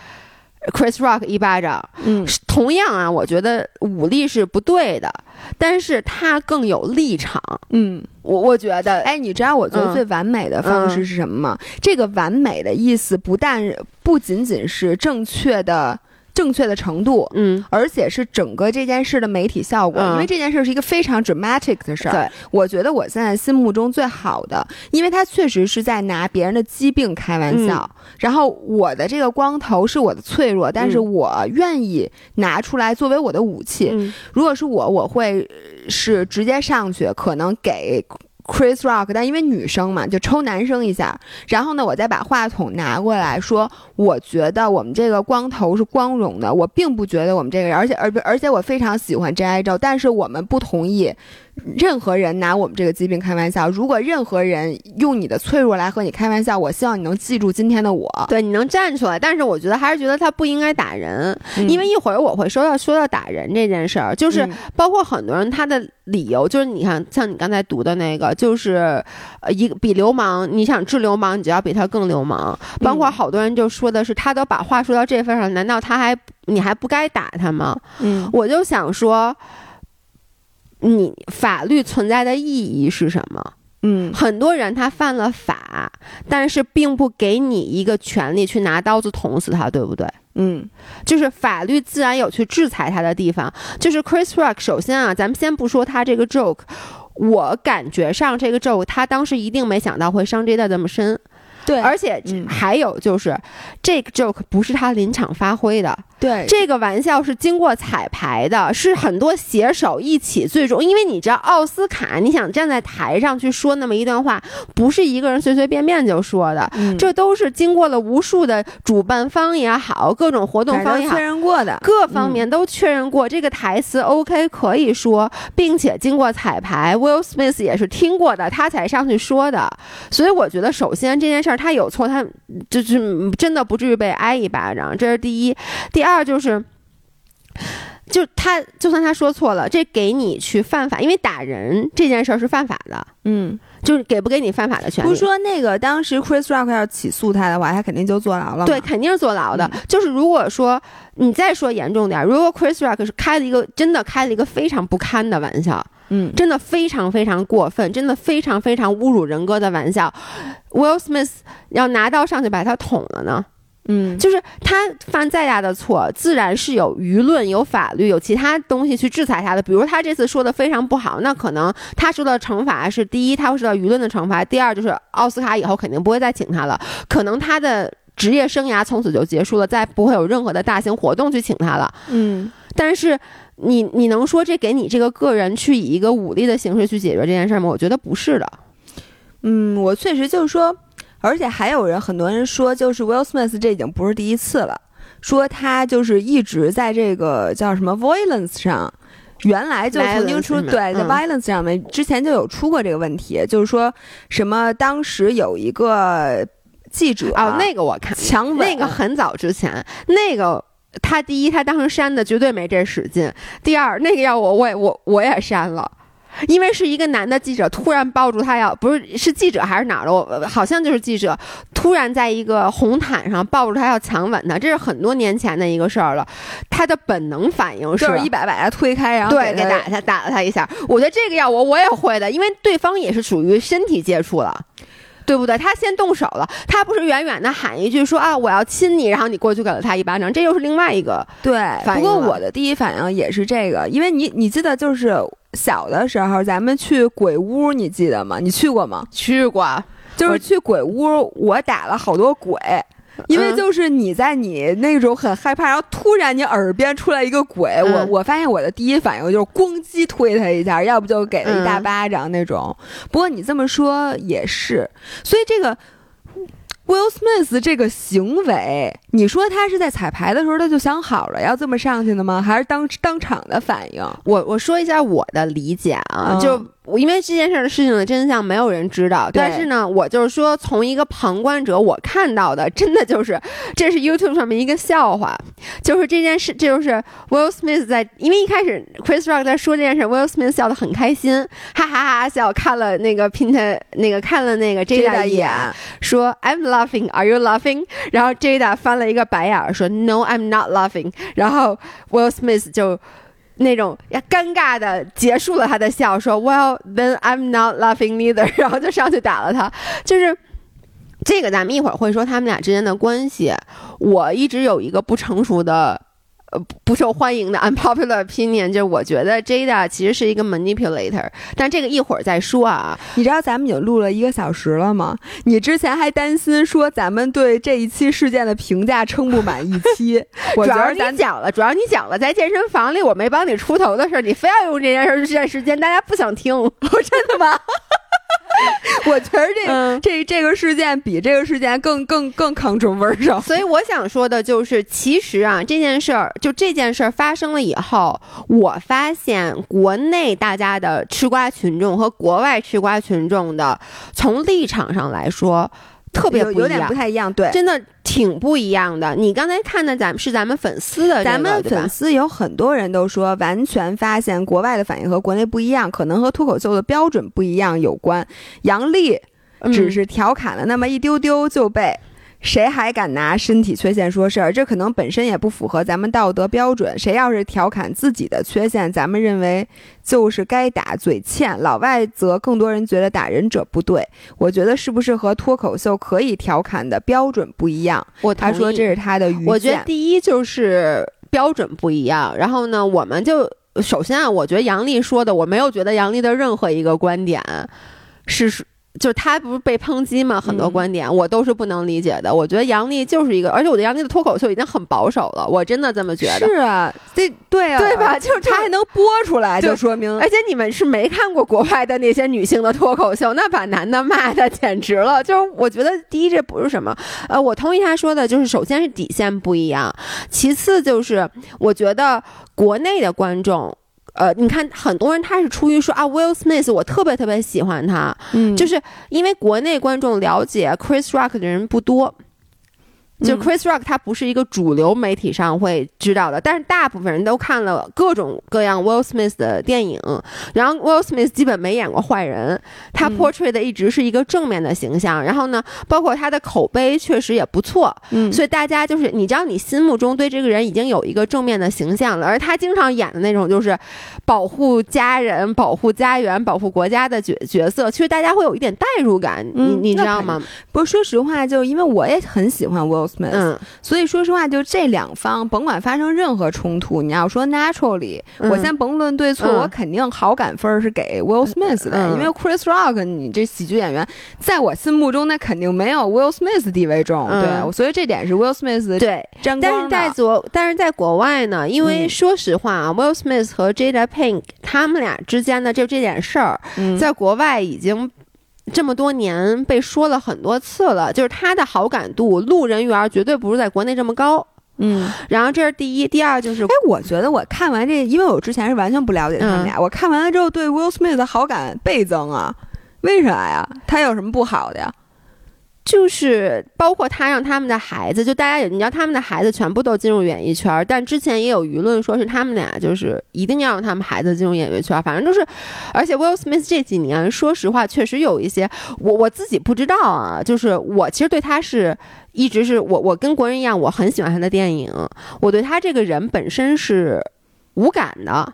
Chris Rock 一巴掌，嗯，同样啊，我觉得武力是不对的，但是他更有立场，嗯，我我觉得，哎，你知道我觉得最完美的方式是什么吗？这个完美的意思不但不仅仅是正确的。正确的程度，嗯，而且是整个这件事的媒体效果，因为这件事是一个非常 dramatic 的事儿。对，我觉得我现在心目中最好的，因为他确实是在拿别人的疾病开玩笑。然后我的这个光头是我的脆弱，但是我愿意拿出来作为我的武器。如果是我，我会是直接上去，可能给。Chris Rock，但因为女生嘛，就抽男生一下。然后呢，我再把话筒拿过来说，我觉得我们这个光头是光荣的。我并不觉得我们这个人，而且而而且我非常喜欢 J.I. 照，但是我们不同意。任何人拿我们这个疾病开玩笑，如果任何人用你的脆弱来和你开玩笑，我希望你能记住今天的我，对你能站出来。但是我觉得还是觉得他不应该打人，因为一会儿我会说到说到打人这件事儿，就是包括很多人他的理由就是你看，像你刚才读的那个，就是呃一个比流氓，你想治流氓，你就要比他更流氓。包括好多人就说的是，他都把话说到这份上，难道他还你还不该打他吗？嗯，我就想说。你法律存在的意义是什么？嗯，很多人他犯了法，但是并不给你一个权利去拿刀子捅死他，对不对？嗯，就是法律自然有去制裁他的地方。就是 Chris Rock，首先啊，咱们先不说他这个 joke，我感觉上这个 joke，他当时一定没想到会伤 J 的这么深。对，而且还有就是，这个 joke 不是他临场发挥的。对，这个玩笑是经过彩排的，是很多写手一起最终，因为你知道奥斯卡，你想站在台上去说那么一段话，不是一个人随随便便就说的，这都是经过了无数的主办方也好，各种活动方也好，确认过的，各方面都确认过这个台词 OK 可以说，并且经过彩排，Will Smith 也是听过的，他才上去说的。所以我觉得，首先这件事儿他有错，他就是真的不至于被挨一巴掌，这是第一。第二就是，就他就算他说错了，这给你去犯法，因为打人这件事儿是犯法的。嗯，就是给不给你犯法的权利？不是说那个当时 Chris Rock 要起诉他的话，他肯定就坐牢了。对，肯定是坐牢的。就是如果说你再说严重点，如果 Chris Rock 是开了一个真的开了一个非常不堪的玩笑，嗯，真的非常非常过分，真的非常非常侮辱人格的玩笑，Will Smith 要拿刀上去把他捅了呢？嗯，就是他犯再大的错，自然是有舆论、有法律、有其他东西去制裁他的。比如他这次说的非常不好，那可能他受到惩罚是：第一，他会受到舆论的惩罚；第二，就是奥斯卡以后肯定不会再请他了，可能他的职业生涯从此就结束了，再不会有任何的大型活动去请他了。嗯，但是你你能说这给你这个个人去以一个武力的形式去解决这件事吗？我觉得不是的。嗯，我确实就是说。而且还有人，很多人说，就是 Will Smith 这已经不是第一次了，说他就是一直在这个叫什么 violence 上，原来就曾经出对在 violence 上面之前就有出过这个问题，就是说什么当时有一个记者哦，那个我看强吻，那个很早之前，那个他第一他当时删的绝对没这使劲，第二那个要我我也我我也删了。因为是一个男的记者突然抱住他，要不是是记者还是哪儿的，我好像就是记者，突然在一个红毯上抱住他要强吻他，这是很多年前的一个事儿了。他的本能反应是一把把他推开，然后对给打他打了他一下。我觉得这个要我我也会的，因为对方也是属于身体接触了。对不对？他先动手了，他不是远远的喊一句说啊我要亲你，然后你过去给了他一巴掌，这又是另外一个对。不过我的第一反应也是这个，因为你你记得就是小的时候咱们去鬼屋，你记得吗？你去过吗？去过，就是去鬼屋，我打了好多鬼。因为就是你在你那种很害怕，然后突然你耳边出来一个鬼，我我发现我的第一反应就是咣叽推他一下，要不就给他一大巴掌那种。不过你这么说也是，所以这个 Will Smith 这个行为，你说他是在彩排的时候他就想好了要这么上去的吗？还是当 当场的反应？我我说一下我的理解啊，就。因为这件事的事情的真相没有人知道，但是呢，我就是说，从一个旁观者我看到的，真的就是，这是 YouTube 上面一个笑话，就是这件事，这就是 Will Smith 在，因为一开始 Chris Rock 在说这件事，Will Smith 笑得很开心，哈哈哈笑，看了那个 Pint 那个看了那个 Jada 一眼，说 I'm laughing，Are you laughing？然后 Jada 翻了一个白眼说 No，I'm not laughing。然后 Will Smith 就。那种，尴尬的结束了他的笑，说 “Well, then I'm not laughing neither”，然后就上去打了他。就是这个，咱们一会儿会说他们俩之间的关系。我一直有一个不成熟的。呃，不受欢迎的 unpopular opinion，就是我觉得 Jada 其实是一个 manipulator，但这个一会儿再说啊。你知道咱们已经录了一个小时了吗？你之前还担心说咱们对这一期事件的评价撑不满一期，主要你讲了，主要你讲了在健身房里我没帮你出头的事儿，你非要用这件事儿占时间，大家不想听，真的吗？我觉得这这这个事件比这个事件更更更抗争味儿上，所以我想说的就是，其实啊，这件事儿就这件事儿发生了以后，我发现国内大家的吃瓜群众和国外吃瓜群众的从立场上来说。特别有点不太一样，对，真的挺不一样的。你刚才看的咱们是咱们粉丝的，咱们粉丝有很多人都说，完全发现国外的反应和国内不一样，可能和脱口秀的标准不一样有关。杨笠只是调侃了那么一丢丢就被。谁还敢拿身体缺陷说事儿？这可能本身也不符合咱们道德标准。谁要是调侃自己的缺陷，咱们认为就是该打嘴欠。老外则更多人觉得打人者不对。我觉得是不是和脱口秀可以调侃的标准不一样？我他说这是他的愚见。我觉得第一就是标准不一样。然后呢，我们就首先啊，我觉得杨笠说的，我没有觉得杨笠的任何一个观点是。就是他不是被抨击吗？很多观点我都是不能理解的。我觉得杨笠就是一个，而且我觉得杨笠的脱口秀已经很保守了，我真的这么觉得。是啊，这对啊，对吧？就是他还能播出来，就说明。而且你们是没看过国外的那些女性的脱口秀，那把男的骂的简直了。就是我觉得第一这不是什么，呃，我同意他说的，就是首先是底线不一样，其次就是我觉得国内的观众。呃，你看，很多人他是出于说啊，Will Smith，我特别特别喜欢他，嗯，就是因为国内观众了解 Chris Rock 的人不多。就 Chris Rock，他不是一个主流媒体上会知道的，但是大部分人都看了各种各样 Will Smith 的电影，然后 Will Smith 基本没演过坏人，他 portray 的一直是一个正面的形象，然后呢，包括他的口碑确实也不错，嗯，所以大家就是你知道，你心目中对这个人已经有一个正面的形象了，而他经常演的那种就是保护家人、保护家园、保护国家的角角色，其实大家会有一点代入感，你你知道吗？不是，说实话，就因为我也很喜欢 Will。嗯，所以说实话，就这两方，甭管发生任何冲突，你要说 naturally，我先甭论对错，我肯定好感分是给 Will Smith 的，因为 Chris Rock，你这喜剧演员，在我心目中那肯定没有 Will Smith 地位重，对，所以这点是 Will Smith 对沾光但是在国，但是在国外呢，因为说实话啊，Will Smith 和 Jada Pink 他们俩之间的就这点事儿，在国外已经。这么多年被说了很多次了，就是他的好感度，路人缘绝对不是在国内这么高。嗯，然后这是第一，第二就是，哎，我觉得我看完这，因为我之前是完全不了解他们俩，我看完了之后对 Will Smith 的好感倍增啊，为啥呀？他有什么不好的呀？就是包括他让他们的孩子，就大家也你知道他们的孩子全部都进入演艺圈，但之前也有舆论说是他们俩就是一定要让他们孩子进入演艺圈，反正就是，而且 Will Smith 这几年说实话确实有一些，我我自己不知道啊，就是我其实对他是一直是我我跟国人一样，我很喜欢他的电影，我对他这个人本身是无感的。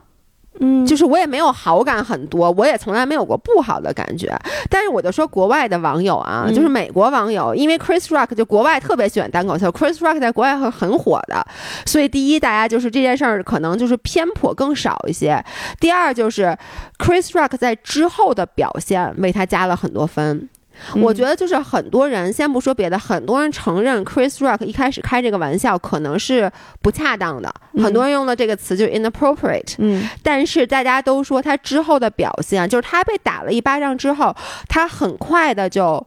嗯，就是我也没有好感很多，我也从来没有过不好的感觉。但是我就说国外的网友啊，就是美国网友，因为 Chris Rock 就国外特别喜欢单口秀，Chris Rock 在国外很很火的，所以第一，大家就是这件事儿可能就是偏颇更少一些；第二，就是 Chris Rock 在之后的表现为他加了很多分。我觉得就是很多人，先不说别的，很多人承认 Chris Rock 一开始开这个玩笑可能是不恰当的，很多人用的这个词就是 inappropriate。嗯，但是大家都说他之后的表现，就是他被打了一巴掌之后，他很快的就，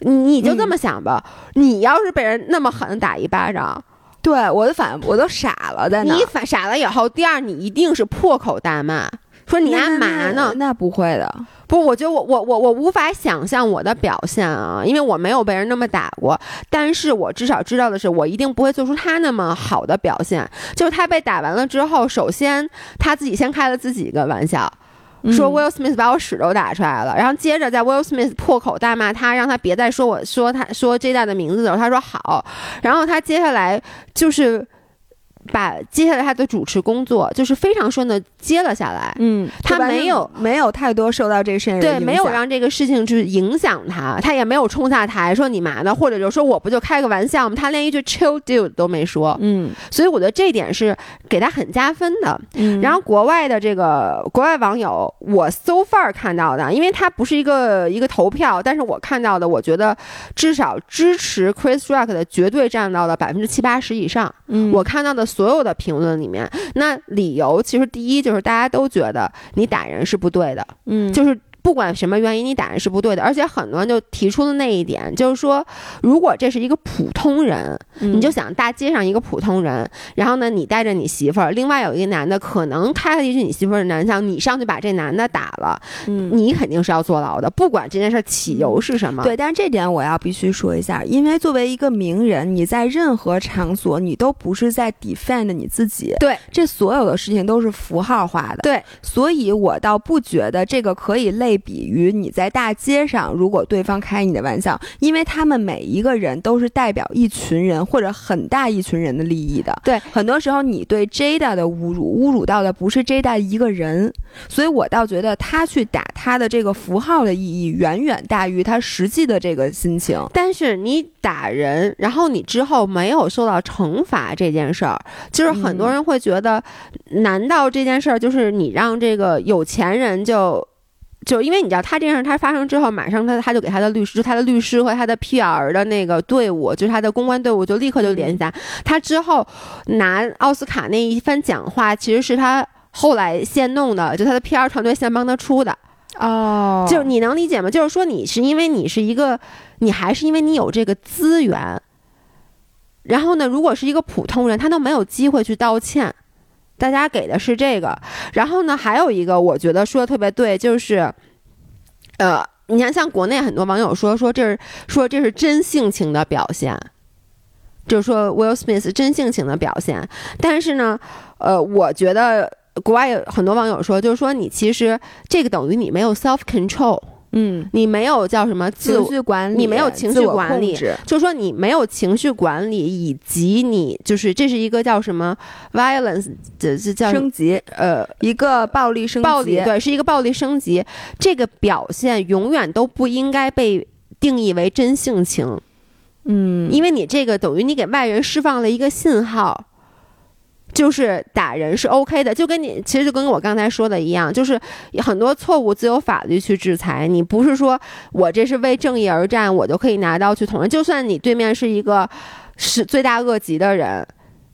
你就这么想吧，你要是被人那么狠打一巴掌，对我的反我都傻了，在你反傻了以后，第二你一定是破口大骂。说你干嘛呢？那不会的，不，我觉得我我我我无法想象我的表现啊，因为我没有被人那么打过。但是我至少知道的是，我一定不会做出他那么好的表现。就是他被打完了之后，首先他自己先开了自己一个玩笑，说 Will Smith 把我屎都打出来了。然后接着在 Will Smith 破口大骂他，让他别再说我说他说 J 代的名字的时候，他说好。然后他接下来就是。把接下来他的主持工作就是非常顺的接了下来，嗯，他没有没有太多受到这个事情对，没有让这个事情去影响他，他也没有冲下台说你嘛呢，或者就说我不就开个玩笑吗？他连一句 chill dude 都没说，嗯，所以我觉得这点是给他很加分的。嗯，然后国外的这个国外网友，我 so far 看到的，因为他不是一个一个投票，但是我看到的，我觉得至少支持 Chris Rock 的绝对占到了百分之七八十以上。嗯，我看到的。所有的评论里面，那理由其实第一就是大家都觉得你打人是不对的，嗯，就是。不管什么原因，你打人是不对的。而且很多人就提出的那一点，就是说，如果这是一个普通人，你就想大街上一个普通人，然后呢，你带着你媳妇儿，另外有一个男的可能开了一句你媳妇儿的玩笑，你上去把这男的打了，你肯定是要坐牢的。不管这件事起由是什么，对。但是这点我要必须说一下，因为作为一个名人，你在任何场所，你都不是在 defend 你自己，对。这所有的事情都是符号化的，对。所以我倒不觉得这个可以类。比于你在大街上，如果对方开你的玩笑，因为他们每一个人都是代表一群人或者很大一群人的利益的。对，很多时候你对 Jada 的侮辱，侮辱到的不是 Jada 一个人，所以我倒觉得他去打他的这个符号的意义远远大于他实际的这个心情。但是你打人，然后你之后没有受到惩罚这件事儿，就是很多人会觉得，难道这件事儿就是你让这个有钱人就？就因为你知道，他这件事他发生之后，马上他他就给他的律师，就他的律师和他的 PR 的那个队伍，就是他的公关队伍，就立刻就联系他。他之后拿奥斯卡那一番讲话，其实是他后来现弄的，就他的 PR 团队现帮他出的。哦，就你能理解吗？就是说，你是因为你是一个，你还是因为你有这个资源。然后呢，如果是一个普通人，他都没有机会去道歉。大家给的是这个，然后呢，还有一个我觉得说的特别对，就是，呃，你看，像国内很多网友说说这是说这是真性情的表现，就是说 Will Smith 真性情的表现。但是呢，呃，我觉得国外有很多网友说，就是说你其实这个等于你没有 self control。嗯，你没有叫什么情绪管理，你没有情绪管理，就是说你没有情绪管理，以及你就是这是一个叫什么 violence，这这叫升级，呃，一个暴力升级，暴力对，是一个暴力升级，这个表现永远都不应该被定义为真性情，嗯，因为你这个等于你给外人释放了一个信号。就是打人是 OK 的，就跟你其实就跟我刚才说的一样，就是很多错误自有法律去制裁。你不是说我这是为正义而战，我就可以拿刀去捅人。就算你对面是一个是罪大恶极的人。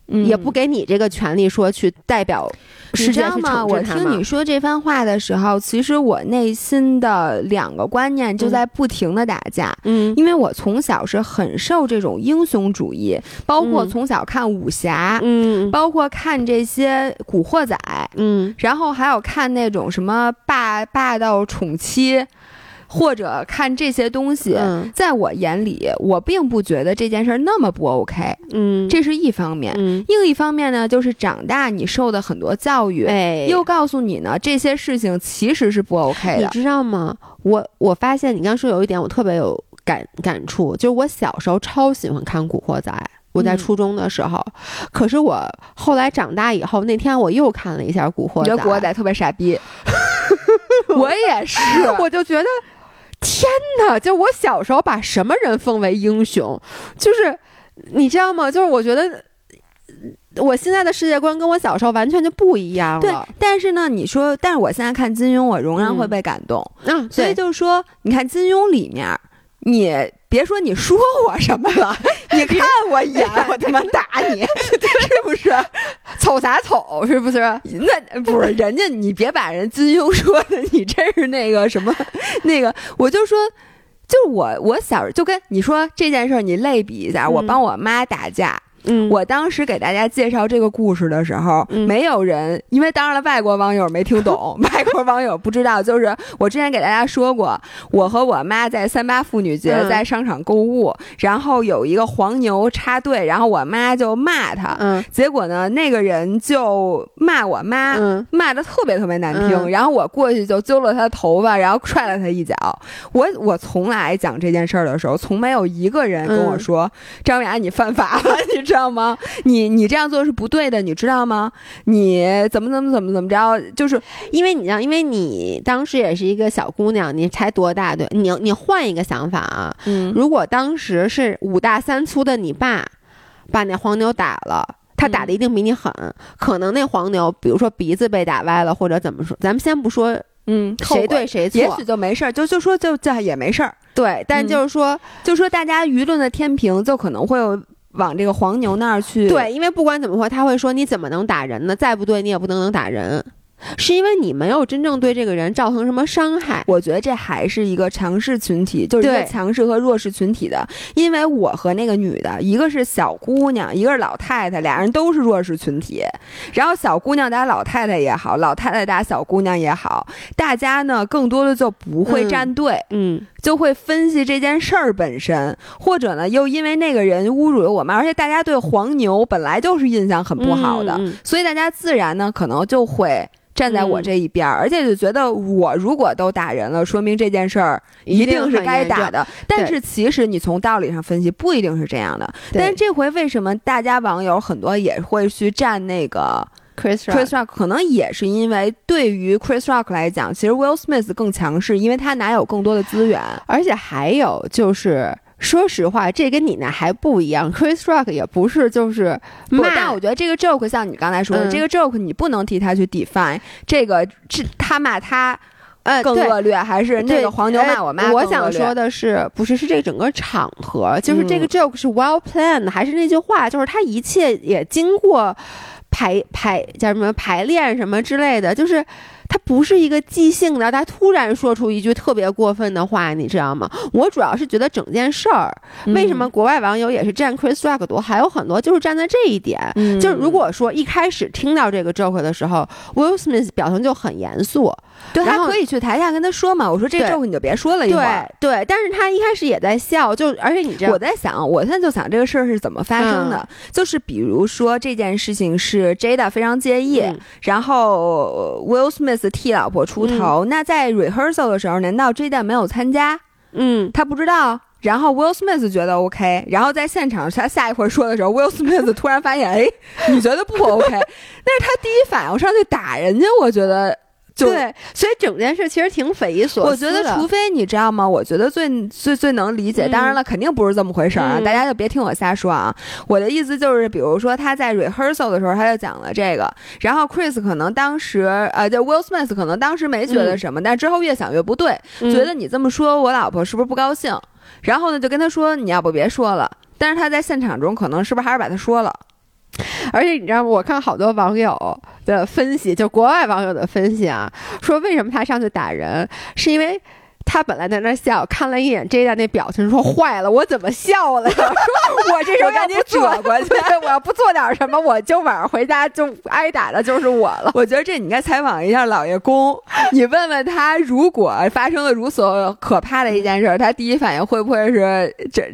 也不给你这个权利说去代表，是这样吗？我听你说这番话的时候，其实我内心的两个观念就在不停的打架。嗯，因为我从小是很受这种英雄主义，包括从小看武侠，嗯，包括看这些古惑仔，嗯，然后还有看那种什么霸霸道宠妻。或者看这些东西，在我眼里，我并不觉得这件事那么不 OK。嗯，这是一方面。嗯，另一方面呢，就是长大你受的很多教育，哎，又告诉你呢，这些事情其实是不 OK 的。你知道吗？我我发现你刚说有一点，我特别有感感触，就是我小时候超喜欢看《古惑仔》。我在初中的时候，可是我后来长大以后，那天我又看了一下《古惑仔》，觉得《古惑仔》特别傻逼。我也是，我就觉得天哪！就我小时候把什么人奉为英雄，就是你知道吗？就是我觉得我现在的世界观跟我小时候完全就不一样了。对，但是呢，你说，但是我现在看金庸，我仍然会被感动。嗯，所以就是说，你看金庸里面，你。别说你说我什么了，你看我一眼，我他妈打你，是不是？瞅啥瞅？是不是？那不是人家，你别把人金庸说的，你真是那个什么，那个，我就说，就我，我小就跟你说这件事儿，你类比一下，我帮我妈打架。嗯，我当时给大家介绍这个故事的时候，没有人，因为当然了，外国网友没听懂，外国网友不知道。就是我之前给大家说过，我和我妈在三八妇女节在商场购物，然后有一个黄牛插队，然后我妈就骂他，嗯，结果呢，那个人就骂我妈，骂的特别特别难听，然后我过去就揪了他的头发，然后踹了他一脚。我我从来讲这件事儿的时候，从没有一个人跟我说张雅你犯法了，你知。知道吗？你你这样做是不对的，你知道吗？你怎么怎么怎么怎么着？就是因为你知道，因为你当时也是一个小姑娘，你才多大？对，你你换一个想法啊，嗯，如果当时是五大三粗的你爸把那黄牛打了，他打的一定比你狠，可能那黄牛比如说鼻子被打歪了或者怎么说，咱们先不说，嗯，谁对谁错，也许就没事儿，就就说就这也没事儿，对，但就是说，就说大家舆论的天平就可能会有。往这个黄牛那儿去，对，因为不管怎么说，他会说你怎么能打人呢？再不对，你也不能能打人。是因为你没有真正对这个人造成什么伤害，我觉得这还是一个强势群体，就是一个强势和弱势群体的。因为我和那个女的，一个是小姑娘，一个是老太太，俩人都是弱势群体。然后小姑娘打老太太也好，老太太打小姑娘也好，大家呢更多的就不会站队，嗯，就会分析这件事儿本身，或者呢又因为那个人侮辱了我们，而且大家对黄牛本来就是印象很不好的，所以大家自然呢可能就会。站在我这一边，而且就觉得我如果都打人了，说明这件事儿一定是该打的。但是其实你从道理上分析，不一定是这样的。但是这回为什么大家网友很多也会去站那个 Chris Chris Rock？可能也是因为对于 Chris Rock 来讲，其实 Will Smith 更强势，因为他哪有更多的资源，而且还有就是。说实话，这跟你那还不一样。Chris Rock 也不是就是骂，但我觉得这个 joke 像你刚才说的，这个 joke 你不能替他去 define 这个是他骂他，呃，更恶劣，还是那个黄牛骂我妈？我想说的是，不是是这整个场合，就是这个 joke 是 well planned，还是那句话，就是他一切也经过排排叫什么排练什么之类的，就是。他不是一个即兴的，他突然说出一句特别过分的话，你知道吗？我主要是觉得整件事儿，为什么国外网友也是站 Chris Rock 多，还有很多就是站在这一点，就是如果说一开始听到这个 joke 的时候，Will Smith 表情就很严肃。对他可以去台下跟他说嘛，我说这个 joke 你就别说了，一会儿。对，但是他一开始也在笑，就而且你知道，我在想，我现在就想这个事儿是怎么发生的，就是比如说这件事情是 Jada 非常介意，然后 Will Smith 替老婆出头，那在 rehearsal 的时候，难道 Jada 没有参加？嗯，他不知道。然后 Will Smith 觉得 OK，然后在现场他下一回说的时候，Will Smith 突然发现，哎，你觉得不 OK？那是他第一反应上去打人家，我觉得。对，所以整件事其实挺匪夷所思的。我觉得，除非你知道吗？我觉得最最最能理解，当然了，肯定不是这么回事儿啊！大家就别听我瞎说啊！我的意思就是，比如说他在 rehearsal 的时候，他就讲了这个，然后 Chris 可能当时呃，就 Will Smith 可能当时没觉得什么，但之后越想越不对，觉得你这么说，我老婆是不是不高兴？然后呢，就跟他说你要不别说了。但是他在现场中可能是不是还是把他说了？而且你知道吗？我看好多网友的分析，就国外网友的分析啊，说为什么他上去打人，是因为。他本来在那笑，看了一眼 J 的那表情，说：“坏了，我怎么笑了？说我这时候赶紧转过去，我要不做点什么，我就晚上回家就挨打的就是我了。我觉得这你应该采访一下老爷公，你问问他，如果发生了如此可怕的一件事，他第一反应会不会是这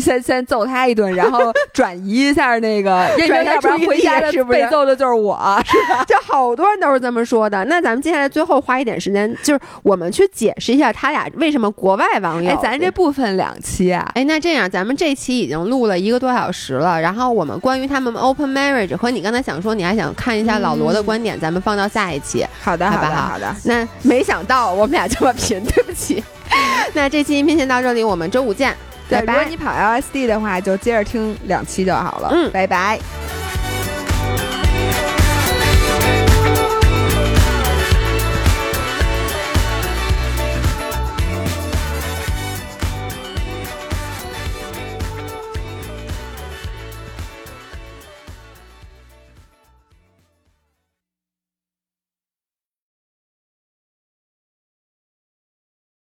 先先揍他一顿，然后转移一下那个，因为要不然回家的被揍的就是我，是吧？就好多人都是这么说的。那咱们接下来最后花一点时间，就是我们去解释一下他。俩为什么国外网友？哎，咱这不分两期啊？哎，那这样咱们这期已经录了一个多小时了，然后我们关于他们 open marriage 和你刚才想说你还想看一下老罗的观点，咱们放到下一期。好的，好的，好的。那没想到我们俩这么贫，对不起。那这期音频先到这里，我们周五见。对，如果你跑 LSD 的话，就接着听两期就好了。嗯，拜拜。